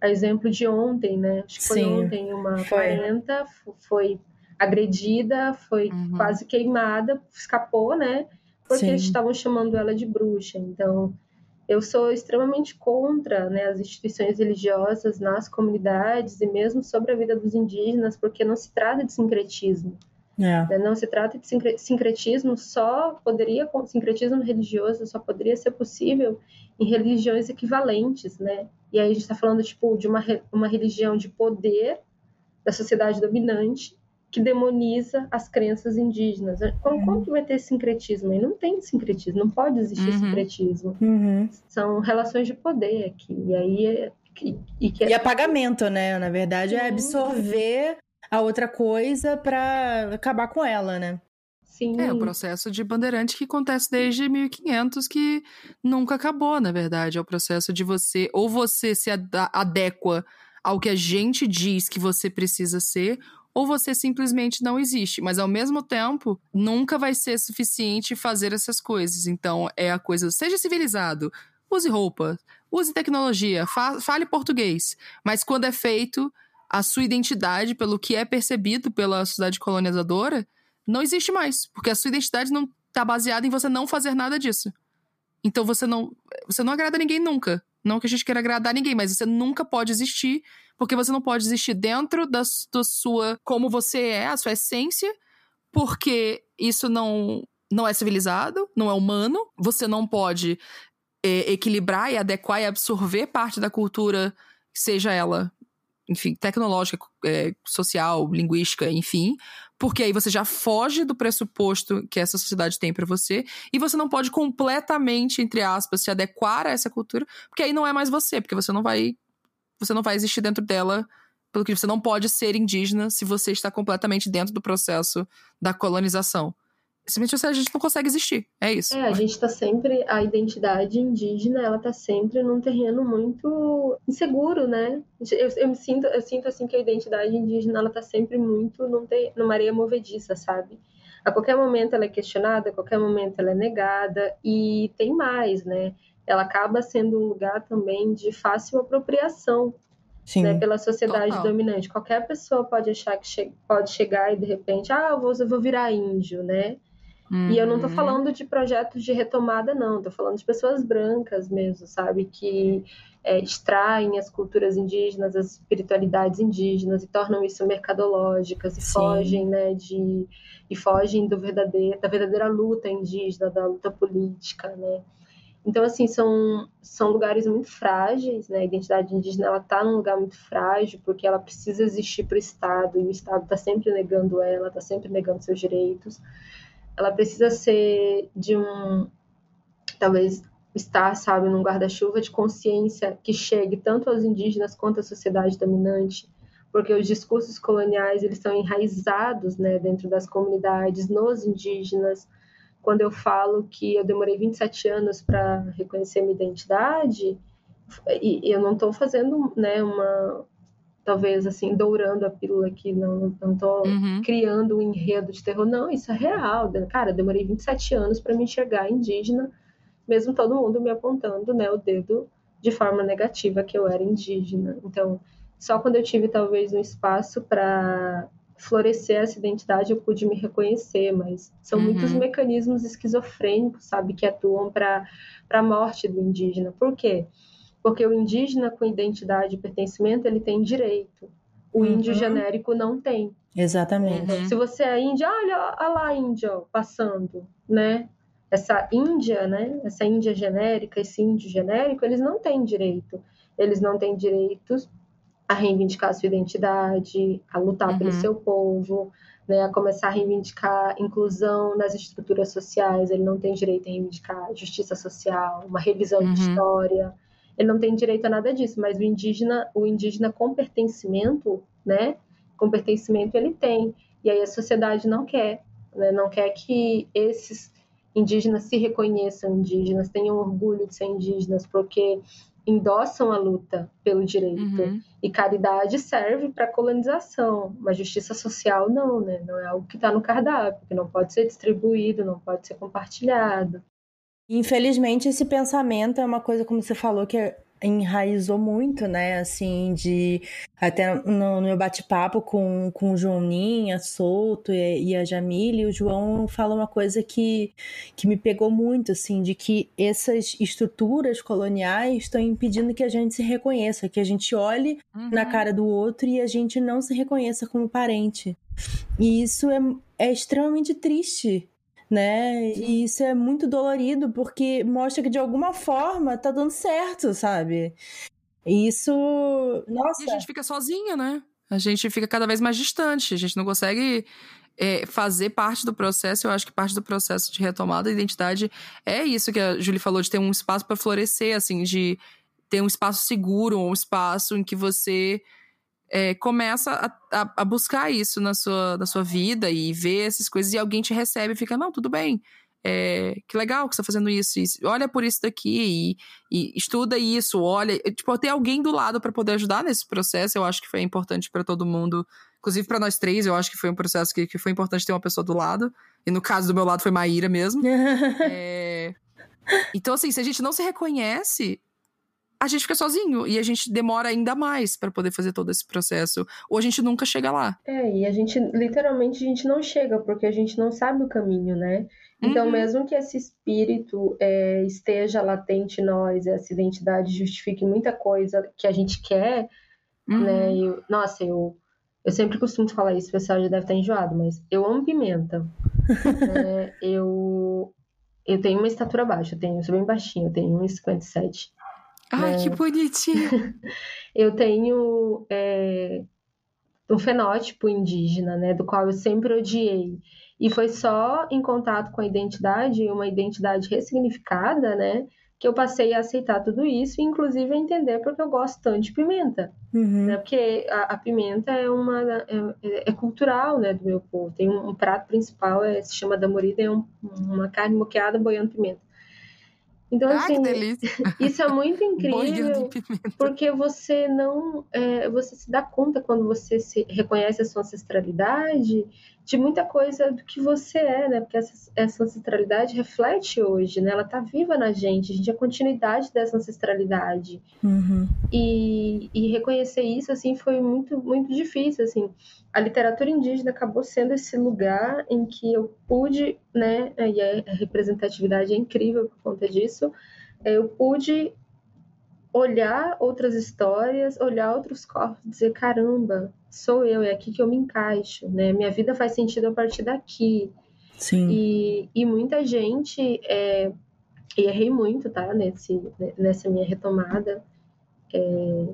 Speaker 3: a exemplo de ontem, né, acho que foi Sim, ontem, uma foi. 40 foi agredida, foi uhum. quase queimada, escapou, né? Porque Sim. estavam chamando ela de bruxa. Então, eu sou extremamente contra né, as instituições religiosas nas comunidades e mesmo sobre a vida dos indígenas, porque não se trata de sincretismo. É. Né? Não se trata de sincretismo, só poderia, sincretismo religioso só poderia ser possível em religiões equivalentes, né? E aí a gente está falando, tipo, de uma, uma religião de poder da sociedade dominante que demoniza as crenças indígenas. Como, uhum. como que vai ter sincretismo? E não tem sincretismo, não pode existir uhum. sincretismo.
Speaker 1: Uhum.
Speaker 3: São relações de poder aqui. E aí é,
Speaker 1: e, e, que é... e apagamento, né? Na verdade, é absorver a outra coisa para acabar com ela, né?
Speaker 3: Sim.
Speaker 2: É o processo de bandeirante que acontece desde 1500, que nunca acabou, na verdade. É o processo de você, ou você se adequa ao que a gente diz que você precisa ser, ou você simplesmente não existe. Mas ao mesmo tempo, nunca vai ser suficiente fazer essas coisas. Então, é a coisa, seja civilizado, use roupa, use tecnologia, fa fale português. Mas quando é feito, a sua identidade, pelo que é percebido pela sociedade colonizadora, não existe mais. Porque a sua identidade não está baseada em você não fazer nada disso. Então você não, você não agrada ninguém nunca. Não que a gente queira agradar ninguém, mas você nunca pode existir, porque você não pode existir dentro da, da sua. como você é, a sua essência, porque isso não, não é civilizado, não é humano. Você não pode é, equilibrar e adequar e absorver parte da cultura, seja ela enfim, tecnológica, é, social, linguística, enfim, porque aí você já foge do pressuposto que essa sociedade tem para você e você não pode completamente, entre aspas, se adequar a essa cultura, porque aí não é mais você, porque você não vai você não vai existir dentro dela, pelo que você não pode ser indígena se você está completamente dentro do processo da colonização simplesmente a gente não consegue existir. É isso.
Speaker 3: É, a gente tá sempre. A identidade indígena, ela tá sempre num terreno muito inseguro, né? Eu, eu me sinto, eu sinto assim que a identidade indígena, ela tá sempre muito num ter, numa areia movediça, sabe? A qualquer momento ela é questionada, a qualquer momento ela é negada, e tem mais, né? Ela acaba sendo um lugar também de fácil apropriação Sim, né, pela sociedade total. dominante. Qualquer pessoa pode achar que che pode chegar e de repente, ah, eu vou, eu vou virar índio, né? Uhum. E eu não estou uhum. falando de projetos de retomada, não. Estou falando de pessoas brancas mesmo, sabe? Que é, extraem as culturas indígenas, as espiritualidades indígenas e tornam isso mercadológicas e Sim. fogem, né? De, e fogem do verdadeiro, da verdadeira luta indígena, da luta política, né? Então, assim, são, são lugares muito frágeis, né? A identidade indígena, ela está num lugar muito frágil, porque ela precisa existir para o Estado, e o Estado está sempre negando ela, está sempre negando seus direitos. Ela precisa ser de um, talvez, estar, sabe, num guarda-chuva de consciência que chegue tanto aos indígenas quanto à sociedade dominante, porque os discursos coloniais, eles estão enraizados, né, dentro das comunidades, nos indígenas, quando eu falo que eu demorei 27 anos para reconhecer minha identidade, e eu não estou fazendo, né, uma talvez assim dourando a pílula aqui, não não estou uhum. criando um enredo de terror, não, isso é real. Cara, demorei 27 anos para me enxergar indígena, mesmo todo mundo me apontando, né, o dedo de forma negativa que eu era indígena. Então, só quando eu tive talvez um espaço para florescer essa identidade, eu pude me reconhecer, mas são uhum. muitos mecanismos esquizofrênicos, sabe, que atuam para a morte do indígena. Por quê? Porque o indígena com identidade e pertencimento, ele tem direito. O uhum. índio genérico não tem.
Speaker 1: Exatamente.
Speaker 3: Uhum. Se você é índia, olha, olha lá a índia passando, né? Essa índia, né? Essa índia genérica, esse índio genérico, eles não têm direito. Eles não têm direitos a reivindicar a sua identidade, a lutar uhum. pelo seu povo, né, a começar a reivindicar inclusão nas estruturas sociais. Ele não tem direito a reivindicar justiça social, uma revisão uhum. de história. Ele não tem direito a nada disso. Mas o indígena, o indígena com pertencimento, né, com pertencimento ele tem. E aí a sociedade não quer, né, não quer que esses indígenas se reconheçam indígenas, tenham orgulho de ser indígenas, porque endossam a luta pelo direito. Uhum. E caridade serve para colonização, mas justiça social não, né? Não é algo que está no cardápio, que não pode ser distribuído, não pode ser compartilhado.
Speaker 1: Infelizmente, esse pensamento é uma coisa, como você falou, que é enraizou muito, né? Assim, de. Até no, no meu bate-papo com, com o Joaninha, Souto e, e, a Jamile, o João fala uma coisa que, que me pegou muito, assim, de que essas estruturas coloniais estão impedindo que a gente se reconheça, que a gente olhe uhum. na cara do outro e a gente não se reconheça como parente. E isso é, é extremamente triste, né? E isso é muito dolorido porque mostra que de alguma forma tá dando certo, sabe? E isso. Nossa.
Speaker 2: E a gente fica sozinho, né? A gente fica cada vez mais distante, a gente não consegue é, fazer parte do processo. Eu acho que parte do processo de retomada da identidade é isso que a Julie falou, de ter um espaço para florescer, assim, de ter um espaço seguro, um espaço em que você é, começa a, a, a, buscar isso na sua, na sua vida e ver essas coisas e alguém te recebe e fica, não, tudo bem. É, que legal que você tá fazendo isso, isso. olha por isso daqui e, e, estuda isso, olha, tipo, ter alguém do lado para poder ajudar nesse processo, eu acho que foi importante para todo mundo, inclusive para nós três, eu acho que foi um processo que, que foi importante ter uma pessoa do lado, e no caso do meu lado foi Maíra mesmo. é... Então, assim, se a gente não se reconhece, a gente fica sozinho e a gente demora ainda mais para poder fazer todo esse processo. Ou a gente nunca chega lá.
Speaker 3: É, e a gente, literalmente, a gente não chega porque a gente não sabe o caminho, né? Então, uhum. mesmo que esse espírito é, esteja latente em nós, essa identidade justifique muita coisa que a gente quer, uhum. né? Eu, nossa, eu, eu sempre costumo falar isso, o pessoal já deve estar enjoado, mas eu amo pimenta. é, eu, eu tenho uma estatura baixa, eu, tenho, eu sou bem baixinha, eu tenho 1,57.
Speaker 2: Ai, né? que bonitinho!
Speaker 3: eu tenho é, um fenótipo indígena, né, do qual eu sempre odiei. E foi só em contato com a identidade, uma identidade ressignificada, né, que eu passei a aceitar tudo isso, e inclusive a entender porque eu gosto tanto de pimenta. Uhum. Né, porque a, a, pimenta é uma é, é, cultural, né, do meu povo. Tem um, um prato principal, é, se chama da morida, é um, uma carne moqueada boiando pimenta. Então, ah, assim, isso é muito incrível, porque você não. É, você se dá conta quando você se reconhece a sua ancestralidade de muita coisa do que você é, né? Porque essa, essa ancestralidade reflete hoje, né? Ela tá viva na gente, a gente é a continuidade dessa ancestralidade.
Speaker 1: Uhum.
Speaker 3: E, e reconhecer isso, assim, foi muito, muito difícil, assim. A literatura indígena acabou sendo esse lugar em que eu pude, né? E a representatividade é incrível por conta disso. Eu pude olhar outras histórias, olhar outros corpos, dizer caramba, sou eu, é aqui que eu me encaixo, né? Minha vida faz sentido a partir daqui.
Speaker 1: Sim.
Speaker 3: E, e muita gente é, e errei muito, tá? Nesse, nessa minha retomada. É,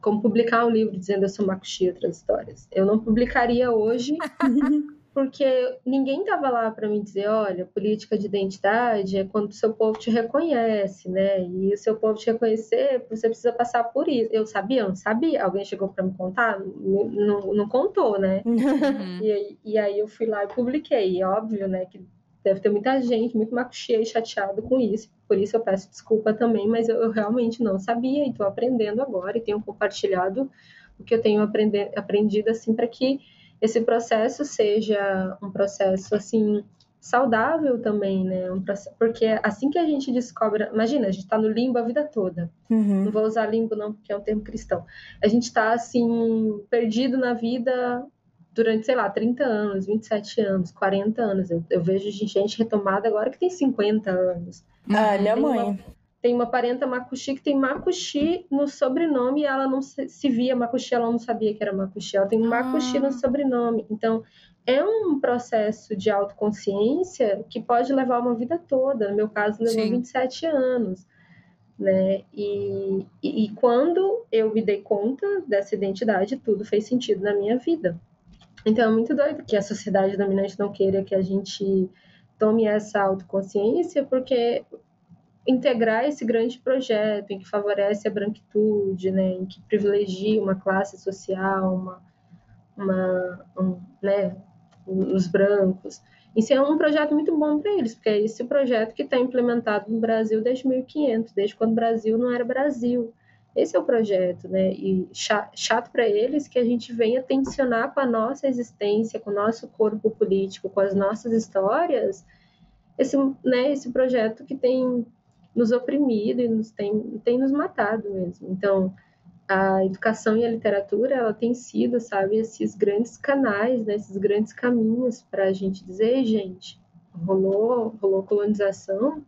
Speaker 3: como publicar um livro dizendo eu sou Makushi e outras histórias. Eu não publicaria hoje porque ninguém estava lá para me dizer, olha, política de identidade é quando o seu povo te reconhece, né? E o seu povo te reconhecer, você precisa passar por isso. Eu sabia, eu não sabia. Alguém chegou para me contar, não, não, não contou, né? Uhum. E, aí, e aí eu fui lá e publiquei. E é óbvio, né, que deve ter muita gente muito macuxia e chateado com isso. Por isso eu peço desculpa também, mas eu, eu realmente não sabia e estou aprendendo agora e tenho compartilhado o que eu tenho aprender, aprendido assim para que esse processo seja um processo assim saudável também, né? Um processo, porque assim que a gente descobre, imagina, a gente está no limbo a vida toda. Uhum. Não vou usar limbo não, porque é um termo cristão. A gente está assim perdido na vida durante, sei lá, 30 anos, 27 anos, 40 anos. Eu, eu vejo gente retomada agora que tem 50 anos.
Speaker 1: Ah, minha mãe.
Speaker 3: Uma, tem uma parenta Makushi que tem Makushi no sobrenome e ela não se, se via Makushi, ela não sabia que era Makushi. Ela tem Makushi ah. no sobrenome. Então, é um processo de autoconsciência que pode levar uma vida toda. No meu caso, levou Sim. 27 anos. Né? E, e, e quando eu me dei conta dessa identidade, tudo fez sentido na minha vida. Então é muito doido que a sociedade dominante não queira que a gente tome essa autoconsciência, porque integrar esse grande projeto em que favorece a branquitude, né, em que privilegia uma classe social, uma, uma um, né, os brancos. Isso é um projeto muito bom para eles, porque é esse projeto que está implementado no Brasil desde 1500, desde quando o Brasil não era Brasil. Esse é o projeto, né? E chato para eles que a gente venha tensionar com a nossa existência, com o nosso corpo político, com as nossas histórias, esse, né, esse projeto que tem nos oprimido e nos tem, tem nos matado mesmo. Então, a educação e a literatura, ela tem sido, sabe, esses grandes canais, né, esses grandes caminhos para a gente dizer, gente, rolou, rolou colonização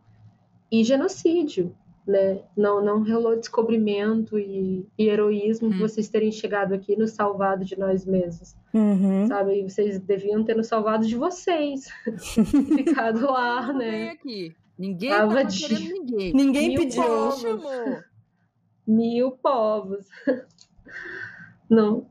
Speaker 3: e genocídio, né? Não, não rolou descobrimento e, e heroísmo uhum. vocês terem chegado aqui e nos salvado de nós mesmos, uhum. sabe? E vocês deviam ter nos salvado de vocês, ficado lá, né?
Speaker 2: Aqui. Ninguém tava, tava de... ninguém.
Speaker 1: Ninguém Mil pediu.
Speaker 3: Povos. Mil povos. Não.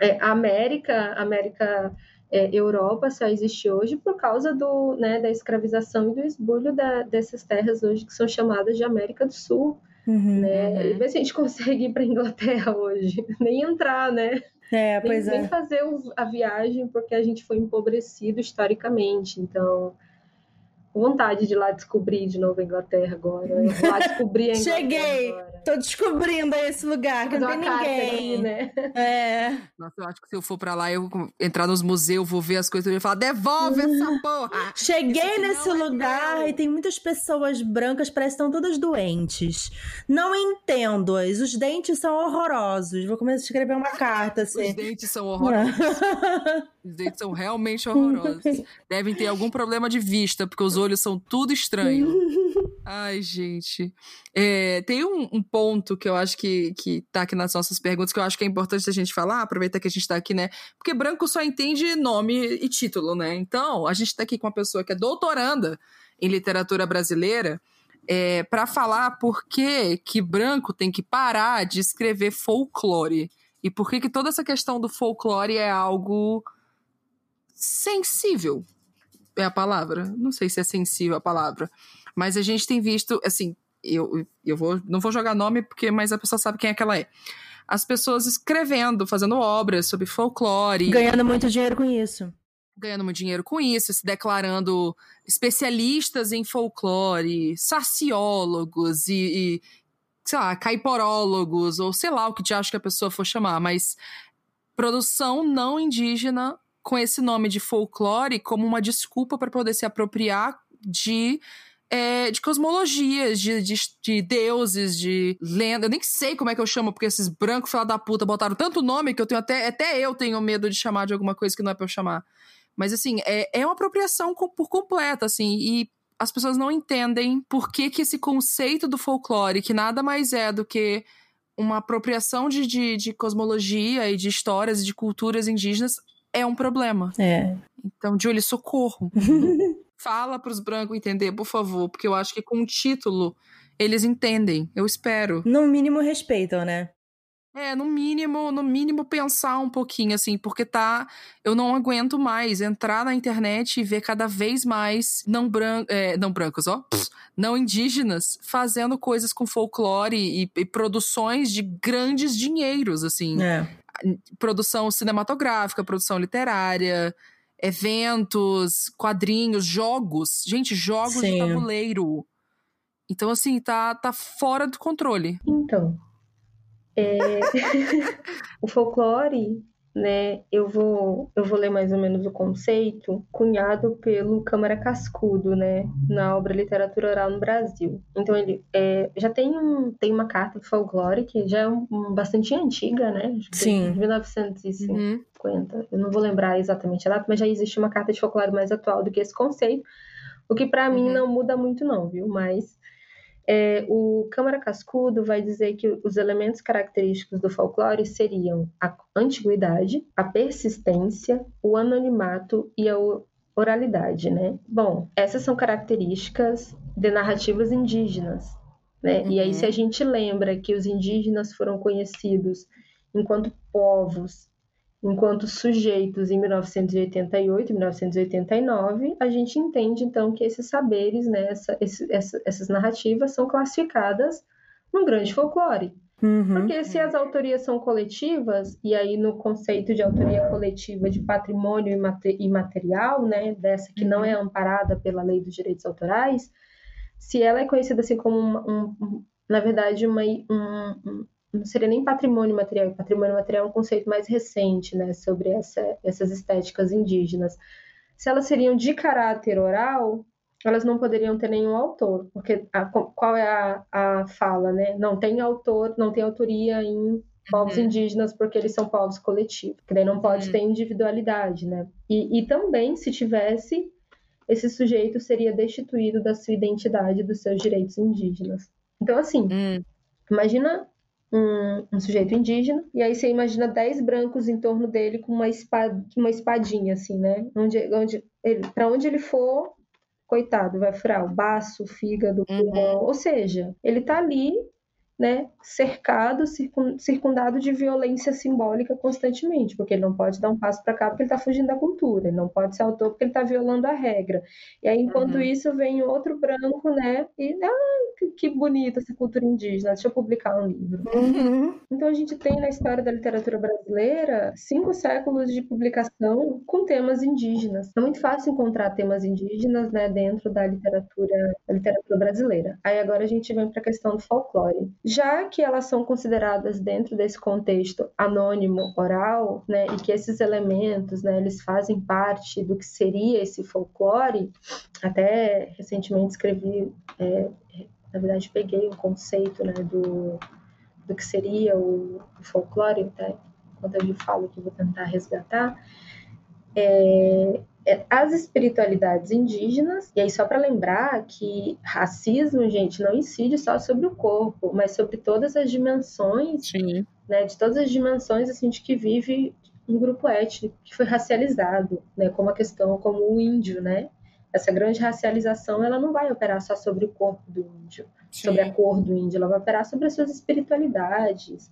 Speaker 3: É, a América, América é, Europa só existe hoje por causa do, né, da escravização e do esbulho da, dessas terras hoje que são chamadas de América do Sul. Uhum, né? Uhum. E ver se a gente consegue ir para Inglaterra hoje, nem entrar, né?
Speaker 1: É, pois
Speaker 3: nem,
Speaker 1: é.
Speaker 3: nem fazer a viagem porque a gente foi empobrecido historicamente. Então, vontade de ir lá descobrir de novo a Inglaterra agora. Lá descobrir a Inglaterra
Speaker 1: Cheguei!
Speaker 3: Agora.
Speaker 1: Tô descobrindo esse lugar, que não tem ninguém.
Speaker 3: Aqui, né?
Speaker 1: É.
Speaker 2: Nossa, eu acho que se eu for pra lá, eu entrar nos museus, vou ver as coisas e falar, devolve essa porra!
Speaker 1: Cheguei nesse lugar é e tem muitas pessoas brancas, parece que estão todas doentes. Não entendo-as. Os dentes são horrorosos. Vou começar a escrever uma carta, assim.
Speaker 2: Os dentes são horrorosos. Os dentes são realmente horrorosos. Devem ter algum problema de vista, porque os olhos são tudo estranho. Ai, gente. É, tem um, um, ponto que eu acho que, que tá aqui nas nossas perguntas que eu acho que é importante a gente falar, aproveitar que a gente tá aqui, né? Porque branco só entende nome e título, né? Então, a gente tá aqui com uma pessoa que é doutoranda em literatura brasileira é, para falar por que, que branco tem que parar de escrever folclore. E por que, que toda essa questão do folclore é algo sensível. É a palavra? Não sei se é sensível a palavra. Mas a gente tem visto, assim, eu, eu vou, não vou jogar nome, porque mas a pessoa sabe quem é que ela é. As pessoas escrevendo, fazendo obras sobre folclore.
Speaker 1: Ganhando muito dinheiro com isso.
Speaker 2: Ganhando muito dinheiro com isso, se declarando especialistas em folclore, saciólogos e, e sei lá, caiporólogos, ou sei lá o que de acho que a pessoa for chamar, mas produção não indígena com esse nome de folclore como uma desculpa para poder se apropriar de é, de cosmologias, de, de, de, deuses, de lenda. Eu nem sei como é que eu chamo, porque esses brancos fala da puta botaram tanto nome que eu tenho até. Até eu tenho medo de chamar de alguma coisa que não é pra eu chamar. Mas assim, é, é uma apropriação por completa, assim, e as pessoas não entendem por que, que esse conceito do folclore, que nada mais é do que uma apropriação de, de, de cosmologia e de histórias e de culturas indígenas, é um problema.
Speaker 1: É.
Speaker 2: Então, Julie, socorro. Fala para os brancos entender, por favor, porque eu acho que com o título eles entendem. Eu espero.
Speaker 1: No mínimo respeitam, né?
Speaker 2: É, no mínimo, no mínimo pensar um pouquinho, assim, porque tá. Eu não aguento mais entrar na internet e ver cada vez mais não, bran é, não brancos, ó, não indígenas fazendo coisas com folclore e, e produções de grandes dinheiros, assim.
Speaker 1: É.
Speaker 2: Produção cinematográfica, produção literária, eventos, quadrinhos, jogos. Gente, jogos
Speaker 1: Sim.
Speaker 2: de tabuleiro. Então, assim, tá, tá fora do controle.
Speaker 3: Então, é, o folclore, né? Eu vou, eu vou ler mais ou menos o conceito, cunhado pelo Câmara Cascudo, né? Na obra Literatura Oral no Brasil. Então ele é, já tem um, tem uma carta de folclore que já é um, um bastante antiga, né? Acho que
Speaker 1: Sim.
Speaker 3: De 1950.
Speaker 2: Uhum.
Speaker 3: Eu não vou lembrar exatamente a data, mas já existe uma carta de folclore mais atual do que esse conceito. O que para mim
Speaker 2: Uhum.
Speaker 3: não muda muito não, viu? Mas é, o Câmara Cascudo vai dizer que os elementos característicos do folclore seriam a antiguidade, a persistência, o anonimato e a oralidade, né? Bom, essas são características de narrativas indígenas, né? E aí
Speaker 2: Uhum.
Speaker 3: se a gente lembra que os indígenas foram conhecidos enquanto povos, enquanto sujeitos em 1988, 1989, a gente entende então que esses saberes, né, essa- esse- essa- essas narrativas são classificadas num grande folclore.
Speaker 1: Uhum.
Speaker 3: Porque se as autorias são coletivas, e aí no conceito de autoria coletiva de patrimônio imate- imaterial, né, dessa que não é amparada pela lei dos direitos autorais, se ela é conhecida assim como, um- um- na verdade, uma, um- um- não seria nem patrimônio material, patrimônio material é um conceito mais recente, né, sobre essa- essas estéticas indígenas. Se elas seriam de caráter oral, elas não poderiam ter nenhum autor, porque a- qual é a, a fala, né? Não tem autor, não tem autoria em povos
Speaker 2: Uhum.
Speaker 3: indígenas porque eles são povos coletivos, que daí não pode
Speaker 2: Uhum.
Speaker 3: ter individualidade, né? E, e também, se tivesse, esse sujeito seria destituído da sua identidade, dos seus direitos indígenas. Então, assim,
Speaker 2: Hum,
Speaker 3: Imagina um, um sujeito indígena, e aí você imagina dez brancos em torno dele com uma, espada, uma espadinha, assim, né? Onde, onde ele, para onde ele for, coitado, vai furar o baço, o fígado, o
Speaker 2: Uhum.
Speaker 3: pulmão. Ou seja, ele tá ali, né, cercado, circun- circundado de violência simbólica constantemente, porque ele não pode dar um passo para cá porque ele tá fugindo da cultura, ele não pode ser autor porque ele tá violando a regra. E aí, enquanto
Speaker 2: Uhum.
Speaker 3: isso, vem outro branco, né, e, ah, que, que bonita essa cultura indígena, deixa eu publicar um livro.
Speaker 1: Uhum.
Speaker 3: Então a gente tem na história da literatura brasileira cinco séculos de publicação com temas indígenas. É muito fácil encontrar temas indígenas, né, dentro da literatura, da literatura brasileira. Aí agora a gente vem para a questão do folclore. Já que elas são consideradas dentro desse contexto anônimo oral, né, e que esses elementos, né, eles fazem parte do que seria esse folclore, até recentemente escrevi, é, na verdade peguei um conceito, né, do do que seria o, o folclore, até quando eu lhe falo que vou tentar resgatar, é, as espiritualidades indígenas, e aí só para lembrar que racismo, gente, não incide só sobre o corpo, mas sobre todas as dimensões,
Speaker 2: sim.
Speaker 3: né, de todas as dimensões assim, de que vive um grupo étnico que foi racializado, né, como a questão, como o índio, né, essa grande racialização, ela não vai operar só sobre o corpo do índio, sobre a
Speaker 2: sim.
Speaker 3: cor do índio, ela vai operar sobre as suas espiritualidades,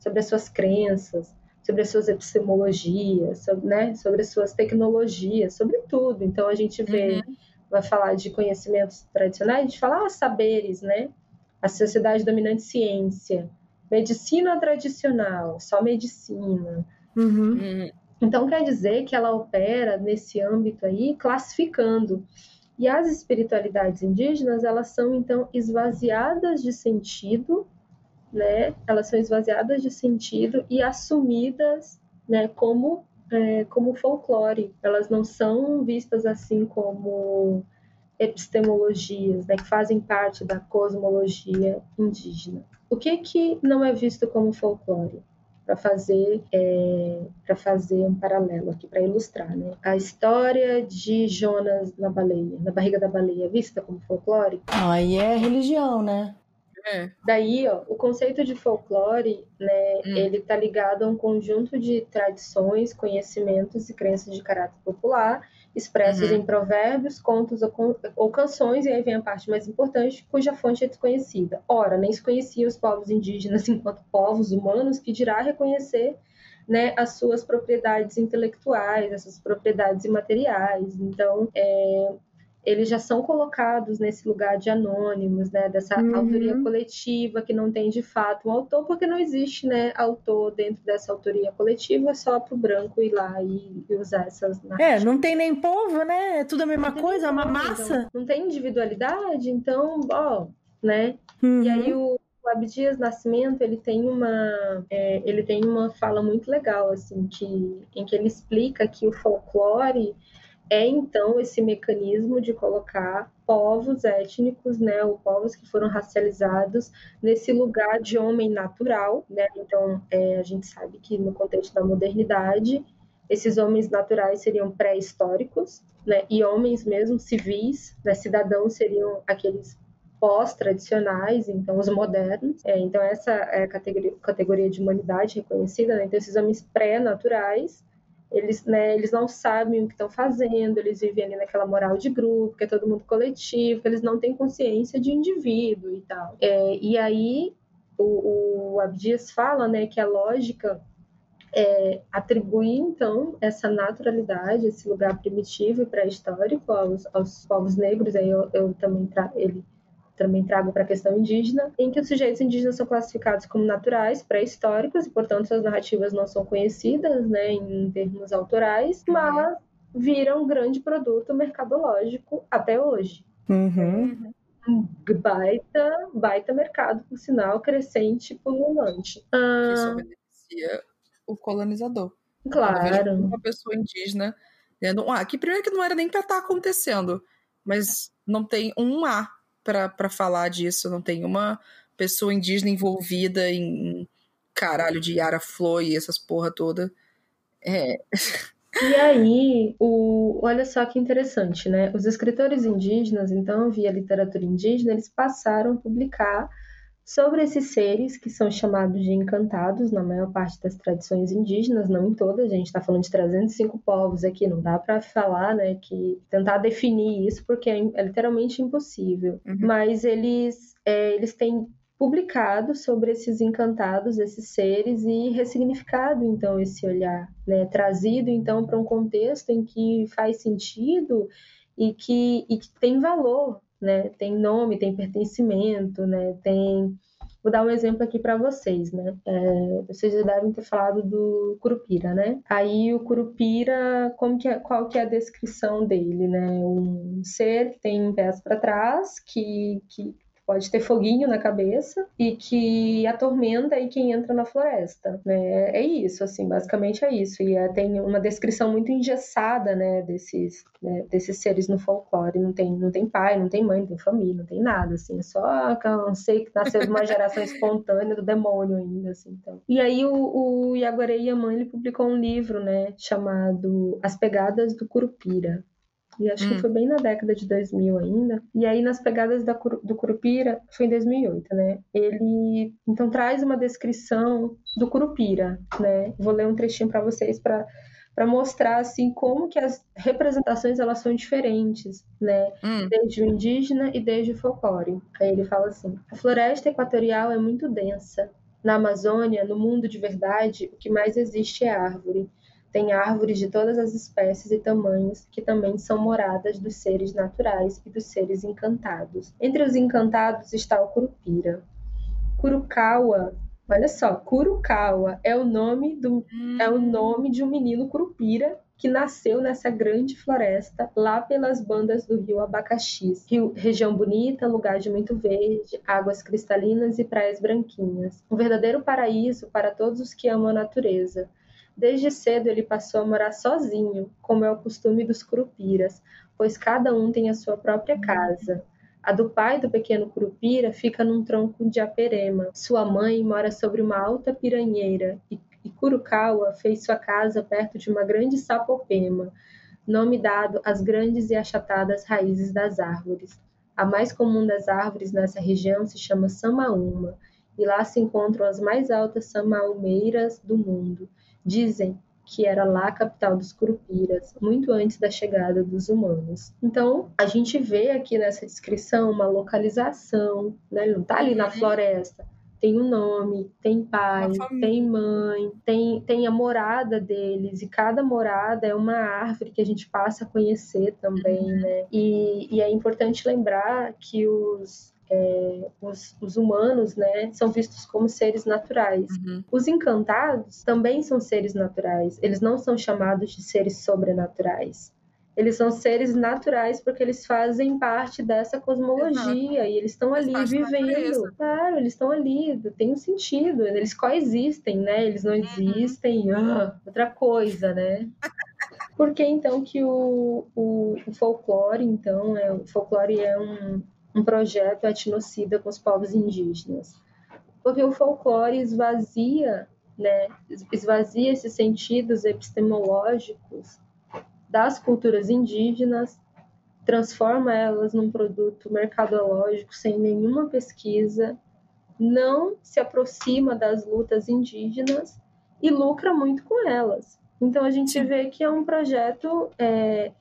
Speaker 3: sobre as suas crenças, sobre as suas epistemologias, sobre, né, sobre as suas tecnologias, sobre tudo. Então a gente vê,
Speaker 2: Uhum.
Speaker 3: vai falar de conhecimentos tradicionais, a gente fala ah, saberes, né? A sociedade dominante ciência, medicina tradicional, só medicina.
Speaker 1: Uhum.
Speaker 2: Uhum.
Speaker 3: Então quer dizer que ela opera nesse âmbito aí, classificando. E as espiritualidades indígenas, elas são então esvaziadas de sentido, né? Elas são esvaziadas de sentido e assumidas, né, como é, como folclore. Elas não são vistas assim como epistemologias, né, que fazem parte da cosmologia indígena. O que que não é visto como folclore? Para fazer é, para fazer um paralelo aqui, para ilustrar, né? A história de Jonas na baleia, na barriga da baleia, é vista como folclore?
Speaker 1: Aí é religião, né?
Speaker 2: É.
Speaker 3: Daí, ó, o conceito de folclore, né,
Speaker 2: Hum.
Speaker 3: ele tá ligado a um conjunto de tradições, conhecimentos e crenças de caráter popular expressos uhum. em provérbios, contos ou, ou, canções, e aí vem a parte mais importante, cuja fonte é desconhecida. Ora, nem se conheciam os povos indígenas enquanto povos humanos, que dirá reconhecer né, as suas propriedades intelectuais, as suas propriedades imateriais. Então, é, eles já são colocados nesse lugar de anônimos, né, dessa uhum. autoria coletiva que não tem de fato um autor, porque não existe, né, autor dentro dessa autoria coletiva, é só para o branco ir lá e, e usar essas
Speaker 1: narrativas. É, não tem nem povo, né? É tudo a mesma coisa, é uma massa.
Speaker 3: Não, não tem individualidade, então, ó, né? Uhum. E aí o, o Abdias Nascimento ele tem uma é, ele tem uma fala muito legal assim que em que ele explica que o folclore é então esse mecanismo de colocar povos étnicos, né, ou povos que foram racializados nesse lugar de homem natural, né? Então é, a gente sabe que no contexto da modernidade esses homens naturais seriam pré-históricos, né? E homens mesmo civis, né, cidadãos seriam aqueles pós-tradicionais, então os modernos. É, então essa é a categoria, categoria de humanidade reconhecida, né? Então esses homens pré-naturais eles, né, eles não sabem o que estão fazendo, eles vivem ali naquela moral de grupo, que é todo mundo coletivo, que eles não têm consciência de indivíduo e tal. É, e aí o, o Abdias fala né, que a lógica é atribuir, então, essa naturalidade, esse lugar primitivo e pré-histórico aos, aos povos negros, aí eu, eu também ele também trago para a questão indígena, em que os sujeitos indígenas são classificados como naturais, pré-históricos, e, portanto, suas narrativas não são conhecidas, né, em termos autorais, mas viram um grande produto mercadológico até hoje.
Speaker 1: Uhum.
Speaker 3: Um baita, baita mercado, por sinal, crescente e pululante.
Speaker 2: Ah, Isso beneficia o colonizador.
Speaker 3: Claro.
Speaker 2: Uma pessoa indígena dizendo, ah, que primeiro que não era nem para estar tá acontecendo, mas não tem um A para falar disso, não tem uma pessoa indígena envolvida em caralho de Yara Flor e essas porra toda. É.
Speaker 3: E aí, o, olha só que interessante, né? Os escritores indígenas, então, via literatura indígena, eles passaram a publicar sobre esses seres que são chamados de encantados na maior parte das tradições indígenas, não em todas, a gente está falando de 305 povos aqui, não dá para falar, né, que tentar definir isso porque é, é literalmente impossível. Uhum. Mas eles, é, eles têm publicado sobre esses encantados, esses seres e ressignificado então esse olhar, né, trazido então para um contexto em que faz sentido e que, e que tem valor né? Tem nome, tem pertencimento, né? Tem Vou dar um exemplo aqui para vocês, né? É, vocês já devem ter falado do Curupira, né? Aí o Curupira, como que é, qual que é a descrição dele, né? Um ser que tem pés para trás, que, que pode ter foguinho na cabeça e que atormenta aí quem entra na floresta, né? É isso, assim, basicamente é isso. E é, tem uma descrição muito engessada, né, desses, né, desses seres no folclore. Não tem, não tem pai, não tem mãe, não tem família, não tem nada, assim. É só um sei que nasceu uma geração espontânea do demônio ainda, assim. Então. E aí o, o Yaguaré Yaman, ele publicou um livro, né, chamado As Pegadas do Curupira. E acho hum. que foi bem na década de 2000 ainda. E aí, nas pegadas da, do Curupira, foi em 2008, né? Ele, então, traz uma descrição do Curupira, né? Vou ler um trechinho para vocês para para mostrar assim como que as representações elas são diferentes, né? Hum. Desde o indígena e desde o folclore. Aí ele fala assim: a floresta equatorial é muito densa. Na Amazônia, no mundo de verdade, o que mais existe é árvore. Tem árvores de todas as espécies e tamanhos que também são moradas dos seres naturais e dos seres encantados. Entre os encantados está o curupira. Curucaua, olha só, Curucaua é o nome do hum. é o nome de um menino curupira que nasceu nessa grande floresta lá pelas bandas do rio Abacaxis. Rio, região bonita, lugar de muito verde, águas cristalinas e praias branquinhas. Um verdadeiro paraíso para todos os que amam a natureza. Desde cedo ele passou a morar sozinho, como é o costume dos curupiras, pois cada um tem a sua própria casa. A do pai do pequeno curupira fica num tronco de aperema. Sua mãe mora sobre uma alta piranheira e, e Curucaua fez sua casa perto de uma grande sapopema, nome dado às grandes e achatadas raízes das árvores. A mais comum das árvores nessa região se chama samaúma, e lá se encontram as mais altas samaumeiras do mundo. Dizem que era lá a capital dos Curupiras, muito antes da chegada dos humanos. Então, a gente vê aqui nessa descrição uma localização, né? Ele não está ali na uhum. floresta, tem um nome, tem pai, tem mãe, tem, tem a morada deles, e cada morada é uma árvore que a gente passa a conhecer também, uhum. né? E, e é importante lembrar que os, é, os, os, humanos, né, são vistos como seres naturais. Uhum. Os encantados também são seres naturais, eles não são chamados de seres sobrenaturais. Eles são seres naturais porque eles fazem parte dessa cosmologia Exato. e eles estão ali vivendo. Claro, eles estão ali, tem um sentido. Eles coexistem, né? Eles não uhum. existem, ah, outra coisa, né? Por que então que o, o, o, folclore, então, é, o folclore é um, um projeto etnocida com os povos indígenas? Porque o folclore esvazia, né? Esvazia esses sentidos epistemológicos das culturas indígenas, transforma elas num produto mercadológico sem nenhuma pesquisa, não se aproxima das lutas indígenas e lucra muito com elas. Então a gente Sim. vê que é um projeto é,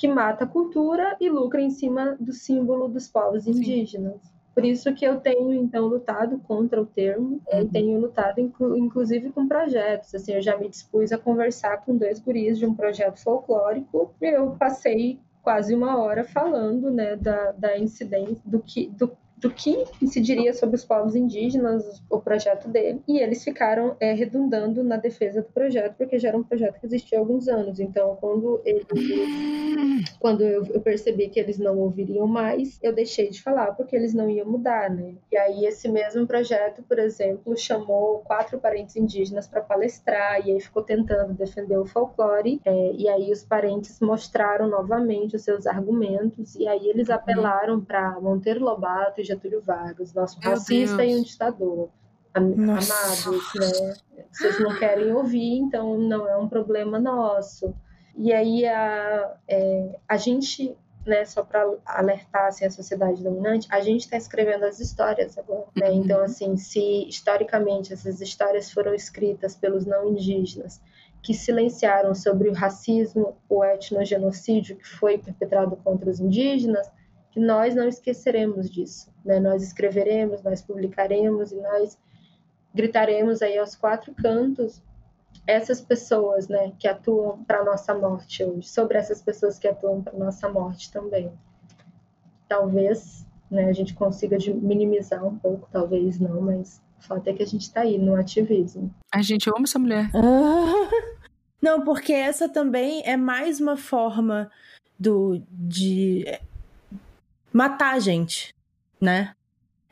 Speaker 3: que mata a cultura e lucra em cima do símbolo dos povos indígenas. Sim. Por isso que eu tenho, então, lutado contra o termo uhum. e tenho lutado, inclu inclusive, com projetos. Assim, eu já me dispus a conversar com dois guris de um projeto folclórico e eu passei quase uma hora falando né, da, da incidência, do que, do, do que incidiria sobre os povos indígenas, o projeto dele, e eles ficaram é, redundando na defesa do projeto, porque já era um projeto que existia há alguns anos. Então, quando eles, quando eu, eu, percebi que eles não ouviriam mais, eu deixei de falar, porque eles não iam mudar, né? E aí, esse mesmo projeto, por exemplo, chamou quatro parentes indígenas para palestrar, e aí ficou tentando defender o folclore, é, e aí os parentes mostraram novamente os seus argumentos, e aí eles apelaram para Monteiro Lobato e Getúlio Vargas, nosso Meu racista Deus. e um ditador. Nossa. Amados, né? Vocês não querem ouvir, então não é um problema nosso. E aí a, é, a gente, né, só para alertar assim, a sociedade dominante, a gente está escrevendo as histórias agora. Né? Uhum. Então, assim, se historicamente essas histórias foram escritas pelos não indígenas, que silenciaram sobre o racismo, o etnogenocídio que foi perpetrado contra os indígenas, que nós não esqueceremos disso. Né? Nós escreveremos, nós publicaremos e nós gritaremos aí aos quatro cantos essas pessoas né, que atuam para a nossa morte hoje, sobre essas pessoas que atuam para a nossa morte também. Talvez né, a gente consiga minimizar um pouco, talvez não, mas o fato é que a gente está aí no ativismo.
Speaker 2: A gente ama essa mulher.
Speaker 1: Não, porque essa também é mais uma forma do, de matar a gente, né?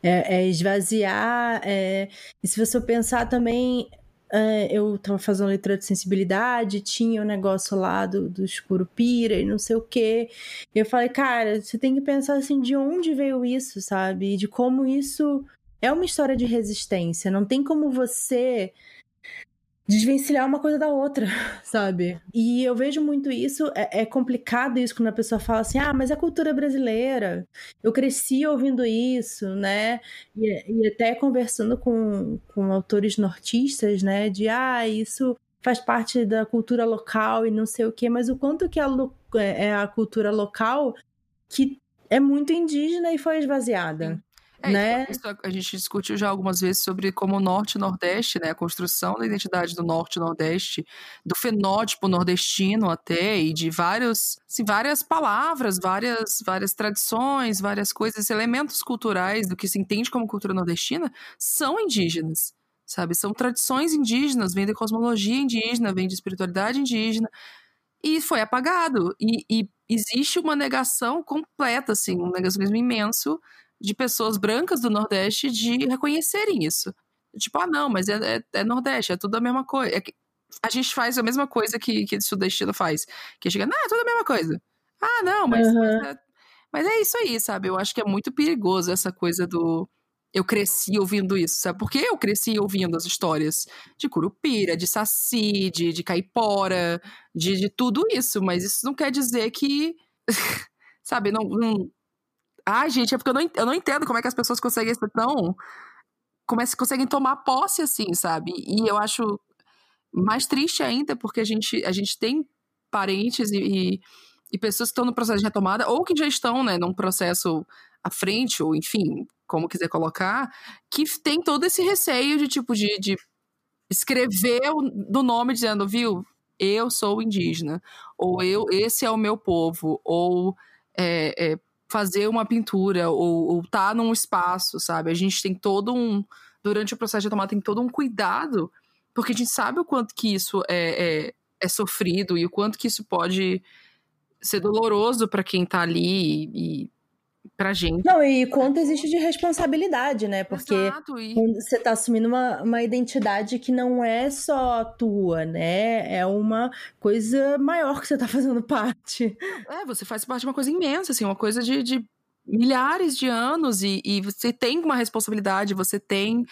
Speaker 1: É, é esvaziar. É... E se você pensar também, é, eu estava fazendo leitura de sensibilidade, tinha o um negócio lá do, do Curupira e não sei o quê. E eu falei, cara, você tem que pensar assim, de onde veio isso, sabe? De como isso é uma história de resistência. Não tem como você desvencilhar uma coisa da outra, sabe? E eu vejo muito isso, é, é, complicado isso quando a pessoa fala assim, ah, mas é cultura brasileira, eu cresci ouvindo isso, né? E, e até conversando com, com autores nortistas, né, de, ah, isso faz parte da cultura local e não sei o quê, mas o quanto que a, é, é a cultura local que é muito indígena e foi esvaziada. É, né?
Speaker 2: Isso, a gente discutiu já algumas vezes sobre como o Norte e Nordeste, né, a construção da identidade do Norte e Nordeste, do fenótipo nordestino até, e de vários, assim, várias palavras, várias, várias tradições, várias coisas, elementos culturais do que se entende como cultura nordestina, são indígenas, sabe? São tradições indígenas, vêm da cosmologia indígena, vêm de espiritualidade indígena, e foi apagado. E, e existe uma negação completa, assim, um negacionismo imenso de pessoas brancas do Nordeste de reconhecerem isso. Tipo, ah, não, mas é, é, é Nordeste, é tudo a mesma coisa. É a gente faz a mesma coisa que, que o Sudestino faz. Que chega, não, é tudo a mesma coisa. Ah, não, mas, uhum. mas, é, mas é isso aí, sabe? Eu acho que é muito perigoso essa coisa do eu cresci ouvindo isso, sabe? Porque eu cresci ouvindo as histórias de Curupira, de Saci, de, de Caipora, de, de tudo isso, mas isso não quer dizer que, sabe, não, não, Ai, gente, é porque eu não, eu não entendo como é que as pessoas conseguem ser tão. Como é que conseguem tomar posse assim, sabe? E eu acho. mais triste ainda, porque a gente, a gente tem parentes e, e, e pessoas que estão no processo de retomada, ou que já estão, né, num processo à frente, ou enfim, como quiser colocar, que tem todo esse receio de, tipo, de, de escrever no nome dizendo, viu, eu sou indígena, ou eu, esse é o meu povo, ou é, é, fazer uma pintura, ou estar tá num espaço, sabe? A gente tem todo um, durante o processo de retomada, tem todo um cuidado porque a gente sabe o quanto que isso é, é, é sofrido e o quanto que isso pode ser doloroso para quem está ali e, e pra gente.
Speaker 1: Não, e quanto existe de responsabilidade, né? Porque Exato, e... você tá assumindo uma, uma identidade que não é só tua, né? É uma coisa maior que você tá fazendo parte.
Speaker 2: É, você faz parte de uma coisa imensa, assim, uma coisa de, de milhares de anos e, e você tem uma responsabilidade, você tem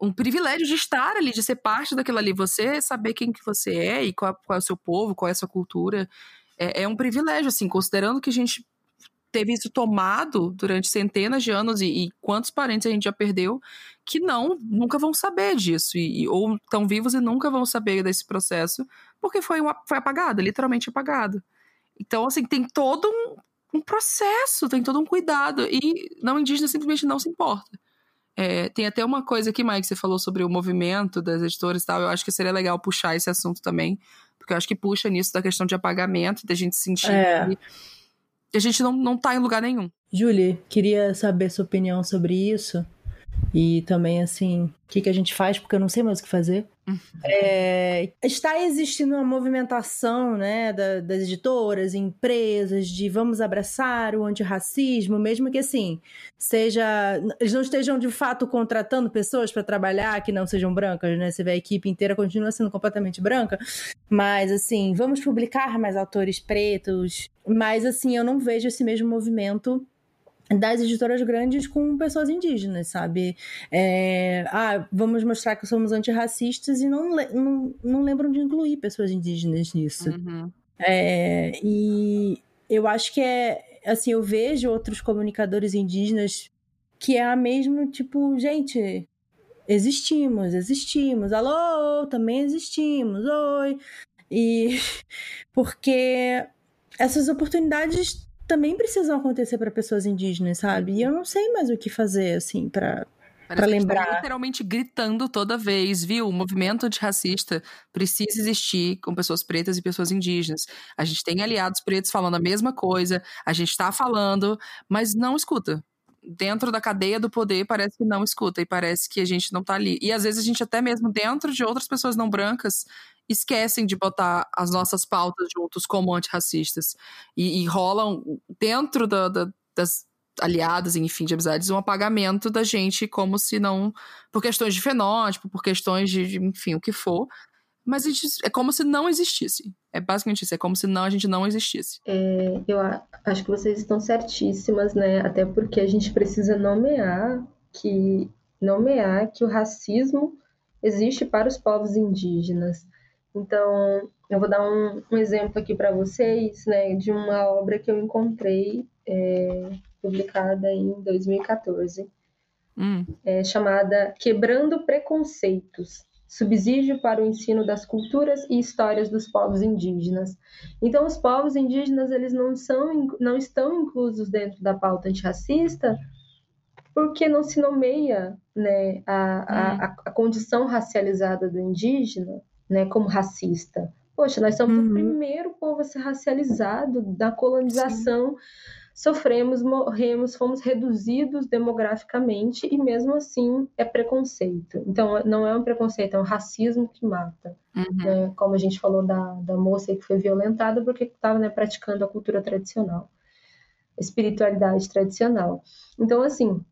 Speaker 2: um privilégio de estar ali, de ser parte daquilo ali, você saber quem que você é e qual, qual é o seu povo, qual é a sua cultura, é, é um privilégio, assim, considerando que a gente teve isso tomado durante centenas de anos e, e, quantos parentes a gente já perdeu que não, nunca vão saber disso, e, ou estão vivos e nunca vão saber desse processo, porque foi, uma, foi apagado, literalmente apagado. Então, assim, tem todo um, um processo, tem todo um cuidado, e não indígena simplesmente não se importa. É, tem até uma coisa aqui, Mike, que você falou sobre o movimento das editoras e tal. Eu acho que seria legal puxar esse assunto também, porque eu acho que puxa nisso da questão de apagamento, da gente sentir é. que a gente não, não tá em lugar nenhum.
Speaker 1: Julie, queria saber sua opinião sobre isso. E também, assim, o que, que a gente faz, porque eu não sei mais o que fazer. Uhum. É, está existindo uma movimentação né, da, das editoras, empresas, de vamos abraçar o antirracismo, mesmo que assim, seja. Eles não estejam de fato contratando pessoas para trabalhar que não sejam brancas, né? Você vê a equipe inteira continua sendo completamente branca, mas assim, vamos publicar mais autores pretos. Mas assim, eu não vejo esse mesmo movimento das editoras grandes com pessoas indígenas, sabe? É, ah, vamos mostrar que somos antirracistas e não, não, não lembram de incluir pessoas indígenas nisso. Uhum. É, e eu acho que é, assim, eu vejo outros comunicadores indígenas que é a mesma, tipo, gente, existimos, existimos, alô, também existimos, oi. E porque essas oportunidades também precisam acontecer para pessoas indígenas, sabe? E eu não sei mais o que fazer, assim, para para lembrar. Tá
Speaker 2: literalmente gritando toda vez, viu? O movimento antirracista precisa existir com pessoas pretas e pessoas indígenas. A gente tem aliados pretos falando a mesma coisa, a gente está falando, mas não escuta. Dentro da cadeia do poder parece que não escuta e parece que a gente não tá ali. E às vezes a gente até mesmo dentro de outras pessoas não brancas esquecem de botar as nossas pautas juntos como antirracistas. E, e rolam dentro da, da, das aliadas, enfim, de amizades, um apagamento da gente como se não. por questões de fenótipo, por questões de, de enfim, o que for. Mas gente, é como se não existisse. É basicamente isso, é como se não a gente não existisse.
Speaker 3: É, eu acho que vocês estão certíssimas, né? Até porque a gente precisa nomear que nomear que o racismo existe para os povos indígenas. Então, eu vou dar um, um exemplo aqui para vocês, né, de uma obra que eu encontrei é, publicada em 2014, hum. é, chamada Quebrando Preconceitos, subsídio para o ensino das culturas e histórias dos povos indígenas. Então, os povos indígenas eles não são, não estão inclusos dentro da pauta antirracista porque não se nomeia né, a, a, hum. a condição racializada do indígena né, como racista. Poxa, nós somos uhum. o primeiro povo a ser racializado da colonização. Sim. Sofremos, morremos, fomos reduzidos demograficamente e mesmo assim é preconceito. Então, não é um preconceito, é um racismo que mata. Uhum. Né? Como a gente falou da, da moça que foi violentada porque estava né, praticando a cultura tradicional, espiritualidade tradicional. Então, assim,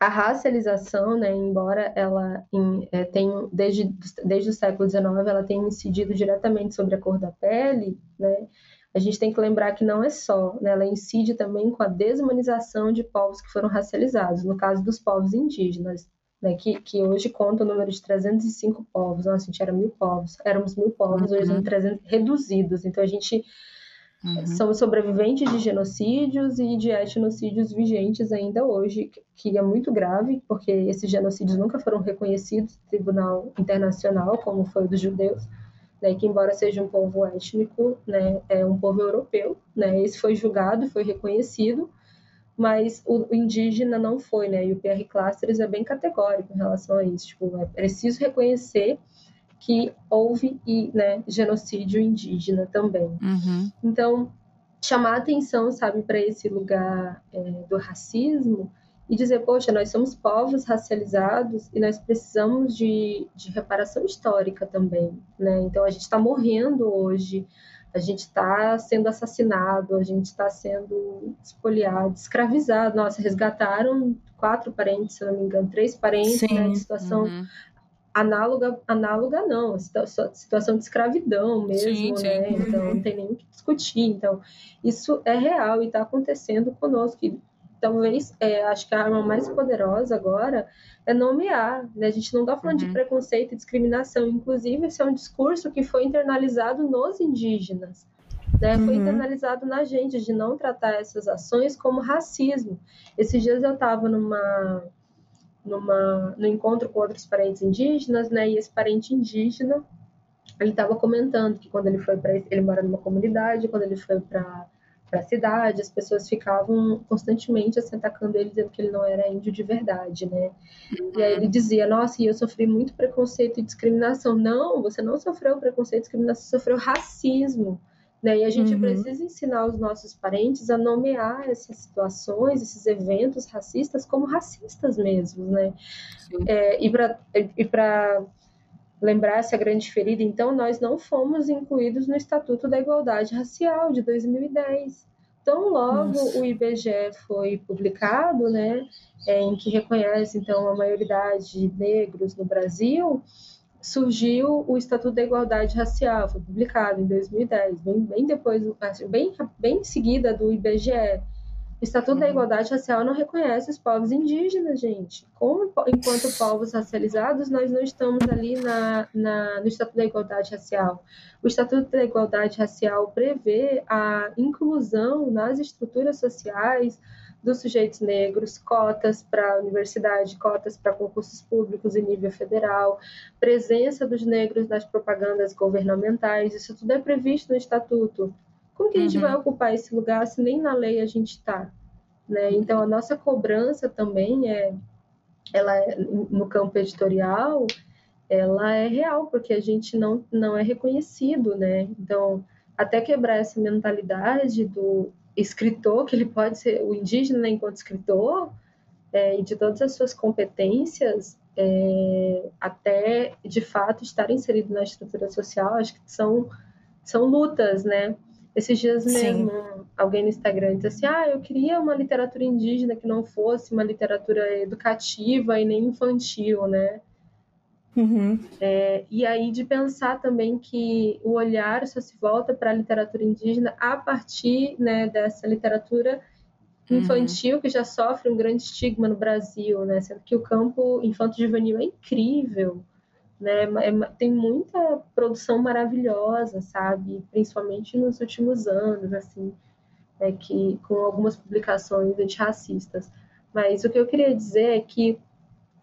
Speaker 3: a racialização, né, embora ela em, é, tenha, desde, desde o século XIX, ela tenha incidido diretamente sobre a cor da pele, né, a gente tem que lembrar que não é só, né, ela incide também com a desumanização de povos que foram racializados, no caso dos povos indígenas, né, que, que hoje conta o número de 305 povos, nossa, a gente era mil povos, éramos mil povos, uhum. hoje são 300 reduzidos, então a gente Uhum. Somos sobreviventes de genocídios e de etnocídios vigentes ainda hoje, que é muito grave, porque esses genocídios nunca foram reconhecidos no Tribunal Internacional, como foi o dos judeus. né, que embora seja um povo étnico, né, é um povo europeu, né, esse foi julgado, foi reconhecido, mas o indígena não foi, né, e o PR Clusters é bem categórico em relação a isso, tipo, é preciso reconhecer que houve e, né, genocídio indígena também.
Speaker 2: Uhum.
Speaker 3: Então, chamar atenção, sabe, para esse lugar é, do racismo e dizer, poxa, nós somos povos racializados e nós precisamos de, de reparação histórica também, né? Então a gente está morrendo hoje, a gente está sendo assassinado, a gente está sendo espoliado, escravizado. Nossa, resgataram quatro parentes, se não me engano, três parentes, né, de situação uhum. Análoga, análoga não, situação de escravidão mesmo, sim, né? Sim. Então não tem nem o que discutir. Então isso é real e está acontecendo conosco talvez, é, acho que a arma mais poderosa agora é nomear. Né? A gente não está falando uhum. de preconceito e discriminação. Inclusive, esse é um discurso que foi internalizado nos indígenas. Né? Foi uhum. internalizado na gente, de não tratar essas ações como racismo. Esses dias eu estava numa, numa, no encontro com outros parentes indígenas, né? e esse parente indígena ele estava comentando que quando ele foi para ele mora numa comunidade, quando ele foi para para a cidade, as pessoas ficavam constantemente assim, atacando ele, dizendo que ele não era índio de verdade, né? Uhum. E aí ele dizia, nossa, e eu sofri muito preconceito e discriminação. Não, você não sofreu preconceito e discriminação, você sofreu racismo. Né? E a gente uhum. precisa ensinar os nossos parentes a nomear essas situações, esses eventos racistas como racistas mesmo, né? É, e para lembrar essa grande ferida, então nós não fomos incluídos no Estatuto da Igualdade Racial de 2010. Tão logo Nossa. o IBGE foi publicado, né, é, em que reconhece então a maioridade de negros no Brasil, surgiu o Estatuto da Igualdade Racial, foi publicado em 2010, bem, bem depois, bem, bem em seguida do IBGE. O Estatuto uhum. da Igualdade Racial não reconhece os povos indígenas, gente. Como, enquanto povos racializados, nós não estamos ali na, na, no Estatuto da Igualdade Racial. O Estatuto da Igualdade Racial prevê a inclusão nas estruturas sociais dos sujeitos negros, cotas para a universidade, cotas para concursos públicos em nível federal, presença dos negros nas propagandas governamentais, isso tudo é previsto no Estatuto. Como que a gente uhum. vai ocupar esse lugar se nem na lei a gente está? Né? Então, a nossa cobrança também é, ela é, no campo editorial, ela é real, porque a gente não, não é reconhecido, né? Então, até quebrar essa mentalidade do escritor, que ele pode ser o indígena enquanto escritor, é, e de todas as suas competências, é, até de fato estar inserido na estrutura social, acho que são, são lutas, né? Esses dias mesmo, Sim. alguém no Instagram disse assim: Ah, eu queria uma literatura indígena que não fosse uma literatura educativa e nem infantil, né?
Speaker 1: Uhum.
Speaker 3: É, e aí de pensar também que o olhar só se volta para a literatura indígena a partir né, dessa literatura uhum. infantil uhum. que já sofre um grande estigma no Brasil, né? Sendo que o campo infanto-juvenil é incrível, né? É, tem muita produção maravilhosa, sabe? Principalmente nos últimos anos, assim, é que com algumas publicações antirracistas. Mas o que eu queria dizer é que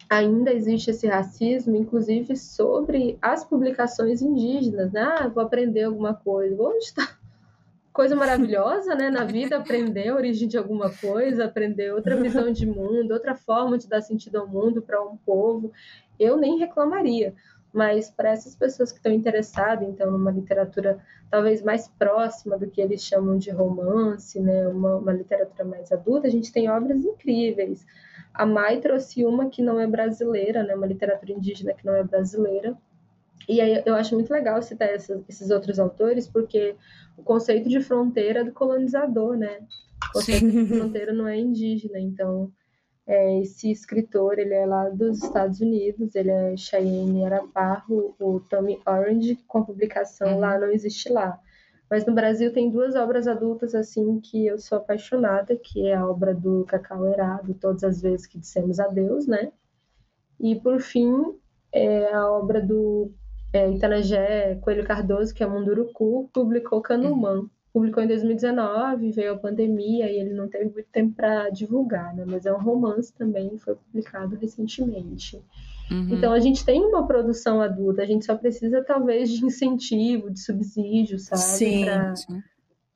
Speaker 3: ainda existe esse racismo, inclusive sobre as publicações indígenas, né? Ah, vou aprender alguma coisa, vou estudar coisa maravilhosa, né, na vida, aprender a origem de alguma coisa, aprender outra visão de mundo, outra forma de dar sentido ao mundo para um povo eu nem reclamaria. Mas para essas pessoas que estão interessadas, então, numa literatura talvez mais próxima do que eles chamam de romance, né, uma, uma literatura mais adulta, a gente tem obras incríveis. A Mai trouxe uma que não é brasileira, né, uma literatura indígena que não é brasileira. E aí eu acho muito legal citar esses outros autores, porque o conceito de fronteira é do colonizador, né? O conceito Sim. de fronteira não é indígena, então é, esse escritor, ele é lá dos Estados Unidos, ele é Cheyenne Araparro, o Tommy Orange, com publicação uhum. lá Não Existe Lá. Mas no Brasil tem duas obras adultas assim que eu sou apaixonada, que é a obra do Cacau Erado, Todas as Vezes que Dissemos Adeus, né? E por fim, é a obra do é, Itanagé Coelho Cardoso, que é Munduruku, publicou Canumã. Uhum publicou em 2019, veio a pandemia e ele não teve muito tempo para divulgar, né? Mas é um romance também, foi publicado recentemente. Uhum. Então a gente tem uma produção adulta, a gente só precisa talvez de incentivo, de subsídio, sabe?
Speaker 1: Sim. Pra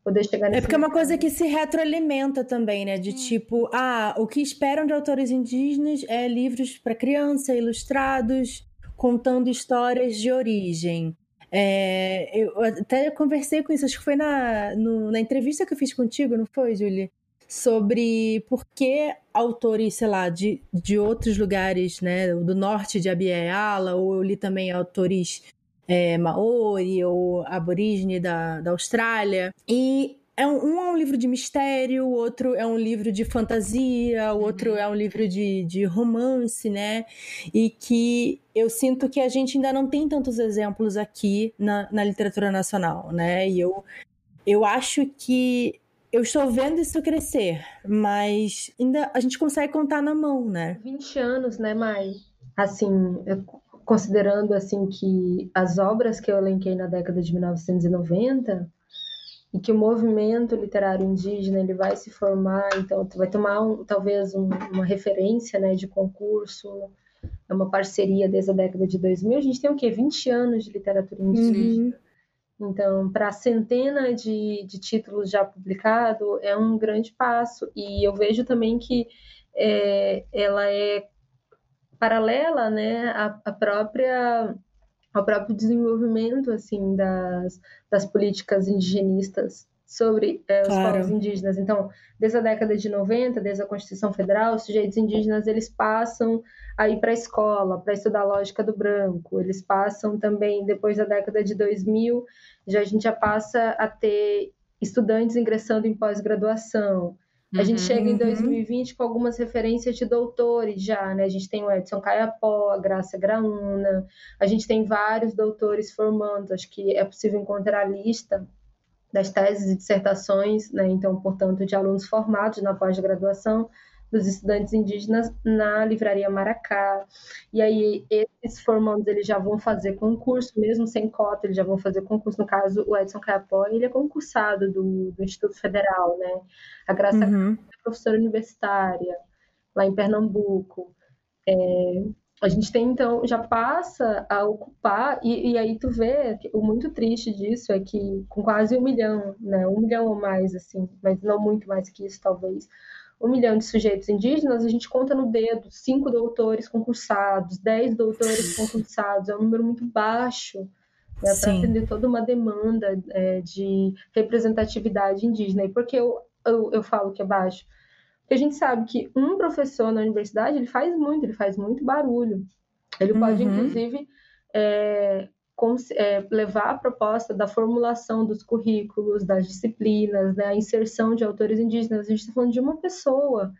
Speaker 3: poder chegar
Speaker 1: nesse É porque é uma coisa que se retroalimenta também, né? De tipo, ah, o que esperam de autores indígenas é livros para criança, ilustrados, contando histórias de origem. É, eu até conversei com isso, acho que foi na, no, na entrevista que eu fiz contigo, não foi, Julie? Sobre por que autores, sei lá, de, de outros lugares, né, do norte de Abiyala, ou eu li também autores é, maori ou aborígene da, da Austrália. E é um, um, é um livro de mistério, o outro é um livro de fantasia, o outro uhum. é um livro de, de romance, né? E que eu sinto que a gente ainda não tem tantos exemplos aqui na, na literatura nacional, né? E eu, eu acho que eu estou vendo isso crescer, mas ainda a gente consegue contar na mão, né?
Speaker 3: 20 anos, né, Mai? Assim, eu, considerando assim que as obras que eu elenquei na década de 1990 e que o movimento literário indígena ele vai se formar, então vai tomar um, talvez um, uma referência né, de concurso, é uma parceria desde a década de 2000. A gente tem o quê? 20 anos de literatura indígena. Uhum. Então, para a centena de, de títulos já publicados, é um grande passo. E eu vejo também que é, ela é paralela né, à, à própria ao próprio desenvolvimento assim das, das políticas indigenistas sobre é, os claro. povos indígenas. Então, desde a década de 90, desde a Constituição Federal, os sujeitos indígenas eles passam a ir para a escola, para estudar a lógica do branco. Eles passam também, depois da década de 2000, já a gente já passa a ter estudantes ingressando em pós-graduação. A gente chega em 2020 uhum. com algumas referências de doutores já, né? A gente tem o Edson Caiapó, a Graça Graúna, a gente tem vários doutores formando, acho que é possível encontrar a lista das teses e dissertações, né? Então, portanto, de alunos formados na pós-graduação dos estudantes indígenas na Livraria Maracá. E aí, esses formandos, eles já vão fazer concurso, mesmo sem cota, eles já vão fazer concurso. No caso, o Edson Capó, ele é concursado do, do Instituto Federal, né? A Graça uhum. é professora universitária, lá em Pernambuco. É, a gente tem, então, já passa a ocupar, e, e, aí tu vê, o muito triste disso é que com quase um milhão, né, um milhão ou mais, assim, mas não muito mais que isso, talvez, um milhão de sujeitos indígenas, a gente conta no dedo cinco doutores concursados, dez doutores concursados, é um número muito baixo né, para atender toda uma demanda é, de representatividade indígena. E por que eu, eu, eu falo que é baixo? Porque a gente sabe que um professor na universidade ele faz muito, ele faz muito barulho. Ele pode, uhum. inclusive, é, é, levar a proposta da formulação dos currículos, das disciplinas, né, a inserção de autores indígenas. A gente está falando de uma pessoa.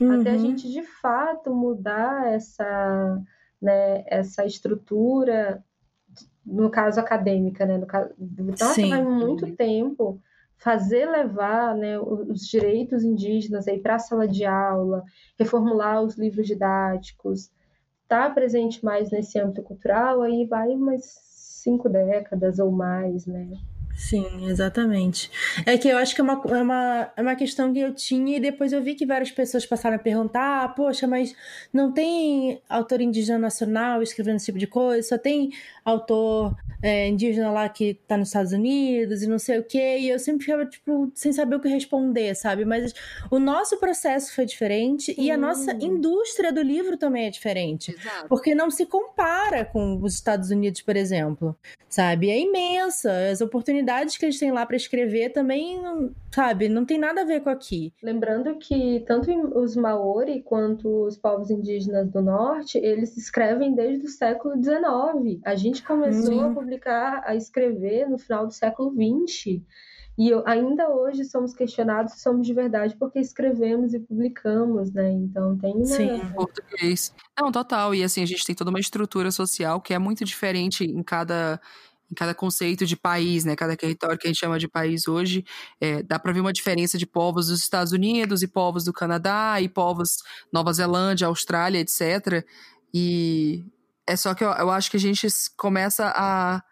Speaker 3: Uhum. Até a gente, de fato, mudar essa, né, essa estrutura, no caso acadêmica, né? No caso, nossa, Sim. vai muito tempo fazer levar né, os direitos indígenas para a sala de aula, reformular os livros didáticos, estar tá presente mais nesse âmbito cultural, aí vai umas cinco décadas ou mais, né?
Speaker 1: Sim, exatamente. É que eu acho que é uma, é, uma, é uma questão que eu tinha e depois eu vi que várias pessoas passaram a perguntar: ah, poxa, mas não tem autor indígena nacional escrevendo esse tipo de coisa? Só tem autor é, indígena lá que tá nos Estados Unidos e não sei o quê. E eu sempre ficava, tipo, sem saber o que responder, sabe? Mas o nosso processo foi diferente e a nossa indústria do livro também é diferente. Exato. Porque não se compara com os Estados Unidos, por exemplo, sabe? É imensa. As oportunidades que eles têm lá para escrever também, sabe? Não tem nada a ver com aqui.
Speaker 3: Lembrando que tanto os Maori quanto os povos indígenas do norte, eles escrevem desde o século XIX. A gente começou a publicar, a escrever no final do século XX. E eu, ainda hoje somos questionados se somos de verdade porque escrevemos e publicamos, né? Então tem uma...
Speaker 2: Sim, em português. Não, total. E assim, a gente tem toda uma estrutura social que é muito diferente em cada cada conceito de país, né? Cada território que a gente chama de país hoje, é, dá para ver uma diferença de povos dos Estados Unidos e povos do Canadá e povos Nova Zelândia, Austrália, etc. E é só que eu, eu acho que a gente começa a,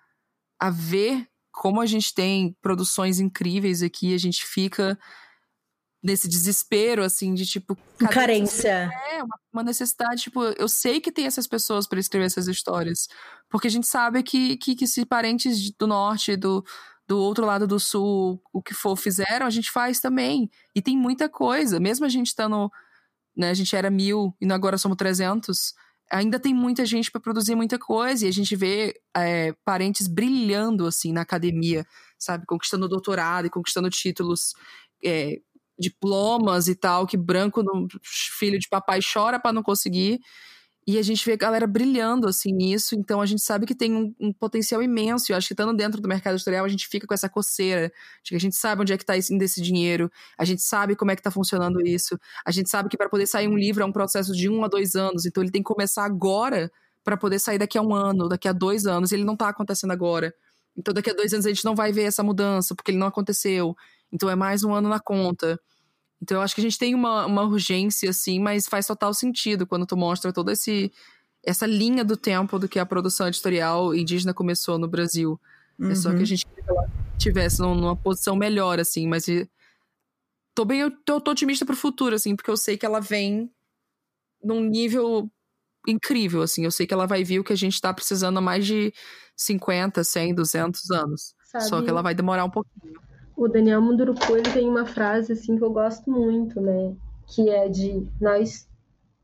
Speaker 2: a ver como a gente tem produções incríveis aqui, a gente fica nesse desespero, assim, de tipo.
Speaker 1: Carência.
Speaker 2: É, uma, uma, necessidade, tipo, eu sei que tem essas pessoas para escrever essas histórias. Porque a gente sabe que, que, que se parentes do norte, do, do outro lado do sul, o que for fizeram, a gente faz também. E tem muita coisa. Mesmo a gente estando. Né, a gente era mil e agora somos 300 ainda tem muita gente para produzir muita coisa e a gente vê é, parentes brilhando assim na academia, sabe, conquistando doutorado e conquistando títulos é, diplomas e tal, que branco filho de papai chora para não conseguir. E a gente vê a galera brilhando assim nisso, então a gente sabe que tem um, um potencial imenso. Eu acho que estando dentro do mercado editorial, a gente fica com essa coceira de que a gente sabe onde é que está indo esse dinheiro, a gente sabe como é que está funcionando isso, a gente sabe que para poder sair um livro é um processo de um a dois anos, então ele tem que começar agora para poder sair daqui a um ano, daqui a dois anos. E ele não está acontecendo agora. Então daqui a dois anos a gente não vai ver essa mudança, porque ele não aconteceu. Então é mais um ano na conta. Então eu acho que a gente tem uma, uma urgência, assim, mas faz total sentido quando tu mostra toda esse, essa linha do tempo do que a produção editorial indígena começou no Brasil. Uhum. É só que a uhum. gente queria que ela tivesse numa posição melhor, assim, mas tô bem, eu tô, tô otimista pro futuro, assim, porque eu sei que ela vem num nível incrível, assim. Eu sei que ela vai vir o que a gente tá precisando há mais de 50, 100, 200 anos. Sabe? Só que ela vai demorar um pouquinho
Speaker 3: o Daniel Munduruku ele tem uma frase assim que eu gosto muito, né? Que é de nós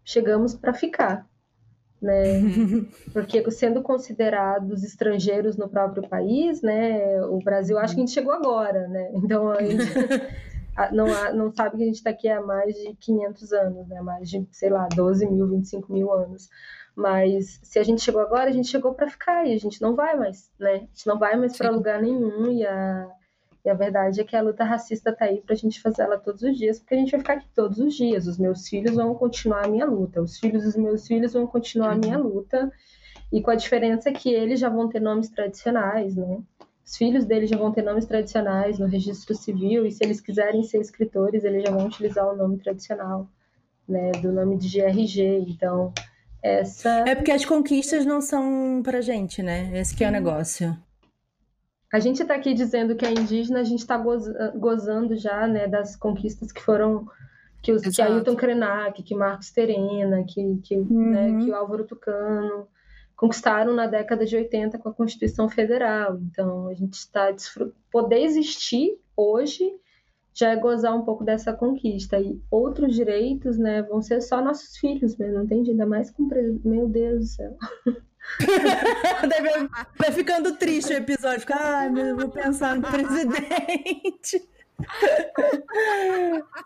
Speaker 3: chegamos para ficar, né? Porque sendo considerados estrangeiros no próprio país, né? O Brasil acho que a gente chegou agora, né? Então a gente não, não sabe que a gente está aqui há mais de 500 anos, né? Mais de, sei lá, 12 mil, 25 mil anos. Mas se a gente chegou agora, a gente chegou para ficar e a gente não vai mais, né? A gente não vai mais para lugar nenhum e a e a verdade é que a luta racista tá aí pra gente fazer ela todos os dias, porque a gente vai ficar aqui todos os dias. Os meus filhos vão continuar a minha luta, os filhos dos meus filhos vão continuar a minha luta. E com a diferença que eles já vão ter nomes tradicionais, né? Os filhos deles já vão ter nomes tradicionais no registro civil, e se eles quiserem ser escritores, eles já vão utilizar o nome tradicional, né? Do nome de GRG. Então, essa.
Speaker 1: É porque as conquistas não são pra gente, né? Esse que é o negócio.
Speaker 3: A gente está aqui dizendo que é indígena, a gente está gozando já né, das conquistas que foram que, os, que Ailton Krenak, que Marcos Terena, que, que, uhum. né, que o Álvaro Tucano conquistaram na década de 80 com a Constituição Federal. Então, a gente está poder existir hoje já é gozar um pouco dessa conquista. E outros direitos, né, vão ser só nossos filhos mesmo, entendi? Ainda mais com meu Deus do céu.
Speaker 1: vai ficando triste o episódio. Fica, ai, meu, eu vou pensar no presidente.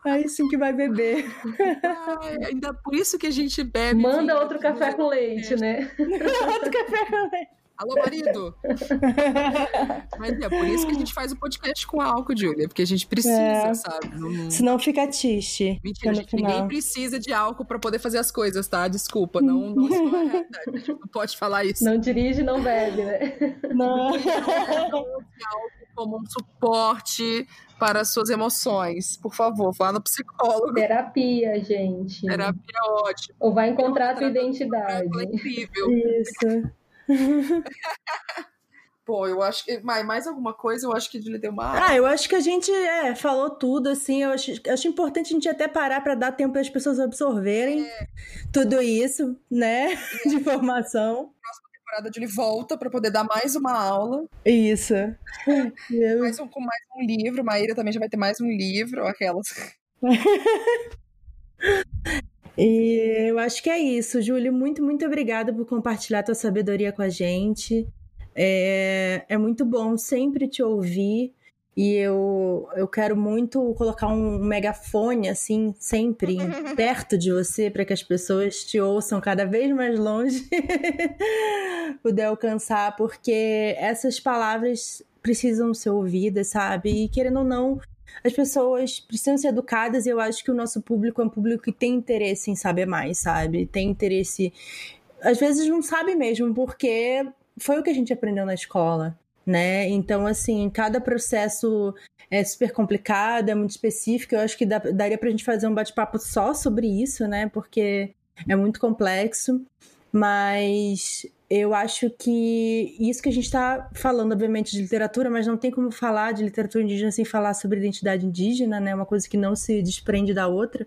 Speaker 1: Aí sim que vai beber.
Speaker 2: Ai, ainda por isso que a gente bebe.
Speaker 3: Manda outro café com leite, né?
Speaker 1: outro café com leite.
Speaker 2: Alô, marido! Mas é por isso que a gente faz o podcast com álcool, Júlia, porque a gente precisa, é, sabe?
Speaker 1: Não... Senão fica triste.
Speaker 2: Mentira, gente, ninguém precisa de álcool para poder fazer as coisas, tá? Desculpa, não, não, é realidade. A gente não pode falar isso.
Speaker 3: Não dirige, não bebe, né?
Speaker 1: Não.
Speaker 2: álcool como um suporte para as suas emoções. Por favor, vá no psicólogo.
Speaker 3: Terapia, gente.
Speaker 2: Terapia é ótimo.
Speaker 3: Ou vai encontrar a tua identidade.
Speaker 2: É incrível.
Speaker 1: Isso.
Speaker 2: Pô, eu acho que. Mais, mais alguma coisa, eu acho que ele deu uma.
Speaker 1: Ah, eu acho que a gente é, falou tudo, assim. Eu acho, acho importante a gente até parar para dar tempo para as pessoas absorverem é. tudo isso, né? É. De informação.
Speaker 2: Próxima temporada de ele volta para poder dar mais uma aula.
Speaker 1: Isso.
Speaker 2: mais um, com mais um livro. Maíra também já vai ter mais um livro, aquelas.
Speaker 1: E eu acho que é isso, Júlio. Muito, muito obrigada por compartilhar tua sabedoria com a gente. É, é muito bom sempre te ouvir. E eu, eu quero muito colocar um megafone, assim, sempre perto de você, para que as pessoas te ouçam cada vez mais longe, poder alcançar, porque essas palavras precisam ser ouvidas, sabe? E querendo ou não, as pessoas precisam ser educadas e eu acho que o nosso público é um público que tem interesse em saber mais, sabe? Tem interesse. Às vezes não sabe mesmo, porque foi o que a gente aprendeu na escola, né? Então, assim, cada processo é super complicado, é muito específico. Eu acho que dá, daria pra gente fazer um bate-papo só sobre isso, né? Porque é muito complexo. Mas eu acho que isso que a gente está falando, obviamente, de literatura, mas não tem como falar de literatura indígena sem falar sobre identidade indígena, né? Uma coisa que não se desprende da outra.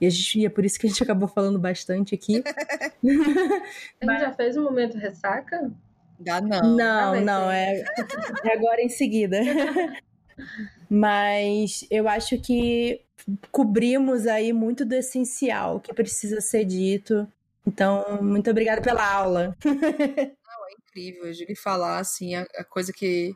Speaker 1: E, a gente, e é por isso que a gente acabou falando bastante aqui.
Speaker 3: a gente já fez um momento ressaca?
Speaker 2: Dá não.
Speaker 1: Não, ah, não, é, é agora em seguida. Mas eu acho que cobrimos aí muito do essencial que precisa ser dito. Então, muito obrigada pela aula.
Speaker 2: Não, é incrível, digo falar assim, a, a, coisa que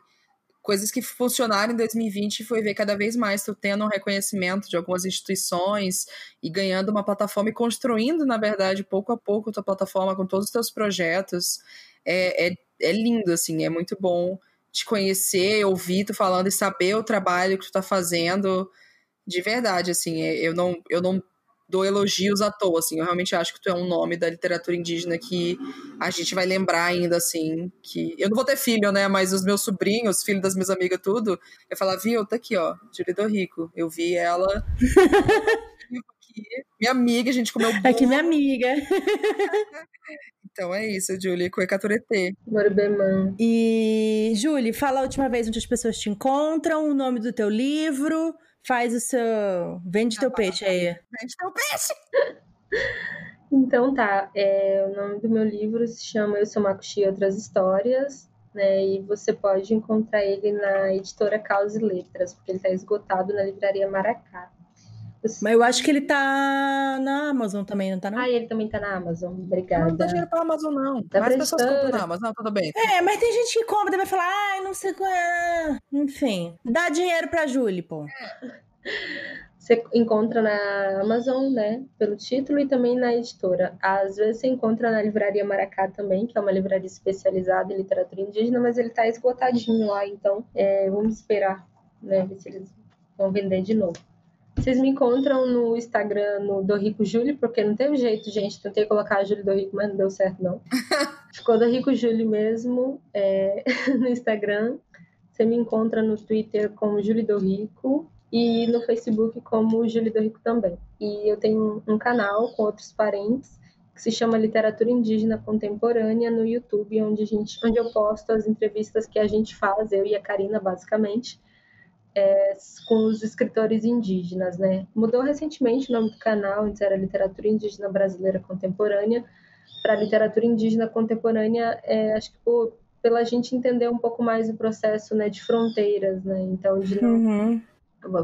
Speaker 2: coisas que funcionaram em 2020 foi ver cada vez mais tu tendo um reconhecimento de algumas instituições e ganhando uma plataforma e construindo, na verdade, pouco a pouco tua plataforma com todos os teus projetos. É, é, é lindo, assim, é muito bom te conhecer, ouvir tu falando e saber o trabalho que tu tá fazendo de verdade, assim, é, eu não, eu não dou elogios à toa, assim, eu realmente acho que tu é um nome da literatura indígena que a gente vai lembrar ainda, assim, que eu não vou ter filho, né, mas os meus sobrinhos, filhos das minhas amigas, tudo, eu falar, viu, tá aqui, ó, Julie do Rico, eu vi ela minha amiga, a gente comeu bolo.
Speaker 1: Aqui minha amiga.
Speaker 2: Então é isso, Julie, Coecaturete.
Speaker 3: Morbeman.
Speaker 1: E, Julie, fala a última vez onde as pessoas te encontram, o nome do teu livro, faz o seu. Vende teu peixe aí.
Speaker 2: Vende teu peixe!
Speaker 3: então tá, é, o nome do meu livro se chama Eu Sou Makushi e Outras Histórias, né? E você pode encontrar ele na editora Causa e Letras, porque ele está esgotado na livraria Maracá.
Speaker 1: Mas eu acho que ele tá na Amazon também, não tá não?
Speaker 3: Ah, ele também tá na Amazon. Obrigada.
Speaker 2: Não dá dinheiro pra Amazon, não. Tá Mais pessoas compram na Amazon, tudo bem.
Speaker 1: É, mas tem gente que compra e vai falar, ai, não sei qual é. Enfim, dá dinheiro pra Julie, pô.
Speaker 3: Você encontra na Amazon, né, pelo título e também na editora. Às vezes você encontra na Livraria Maracá também, que é uma livraria especializada em literatura indígena, mas ele tá esgotadinho lá, então é, vamos esperar, né, ver se eles vão vender de novo. Vocês me encontram no Instagram, no Do Rico Júlio, porque não teve jeito, gente. Tentei colocar a Júlio do Rico, mas não deu certo, não. Ficou Do Rico Júlio mesmo é, no Instagram. Você me encontra no Twitter como Júlio do Rico e no Facebook como Júlio do Rico também. E eu tenho um canal com outros parentes que se chama Literatura Indígena Contemporânea no YouTube, onde, a gente, onde eu posto as entrevistas que a gente faz, eu e a Karina, basicamente, é, com os escritores indígenas, né? Mudou recentemente o nome do canal, antes era Literatura Indígena Brasileira Contemporânea, para Literatura Indígena Contemporânea, é, acho que pela gente entender um pouco mais o processo né, de fronteiras, né? Então, de não, uhum.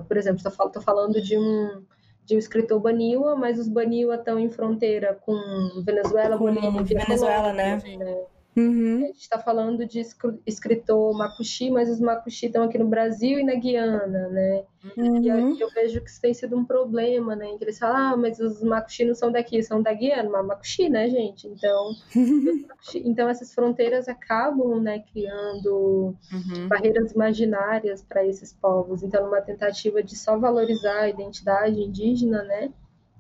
Speaker 3: por exemplo, estou falando de um de um escritor Baniwa, mas os Baniwa estão em fronteira com Venezuela, com Bolívia,
Speaker 1: Venezuela,
Speaker 3: Colômbia,
Speaker 1: né? né? Uhum.
Speaker 3: A gente está falando de escritor Makushi, mas os Makushi estão aqui no Brasil e na Guiana, né? Uhum. E eu, eu, vejo que isso tem sido um problema, né? Que eles falam, ah, mas os Makushi não são daqui, são da Guiana, mas Makushi, né, gente? Então, então essas fronteiras acabam, né, criando uhum. barreiras imaginárias para esses povos. Então, numa tentativa de só valorizar a identidade indígena, né?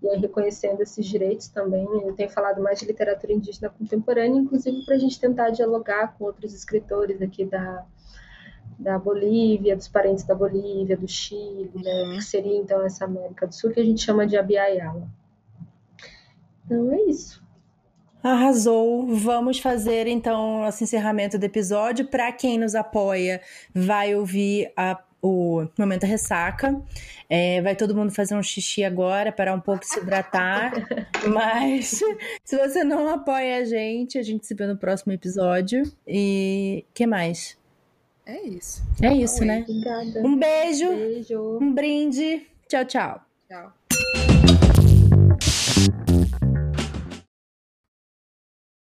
Speaker 3: E aí reconhecendo esses direitos também. Eu tenho falado mais de literatura indígena contemporânea, inclusive para a gente tentar dialogar com outros escritores aqui da, da Bolívia, dos parentes da Bolívia, do Chile, né, uhum. que seria então essa América do Sul, que a gente chama de Abiaiala. Então é isso.
Speaker 1: Arrasou. Vamos fazer então esse encerramento do episódio. Para quem nos apoia, vai ouvir a o momento ressaca. É, vai todo mundo fazer um xixi agora, parar um pouco se hidratar. Mas se você não apoia a gente, a gente se vê no próximo episódio. E que mais?
Speaker 2: É isso.
Speaker 1: É isso, né?
Speaker 3: Obrigada.
Speaker 1: Um beijo,
Speaker 3: beijo.
Speaker 1: um brinde. Tchau, tchau.
Speaker 2: Tchau.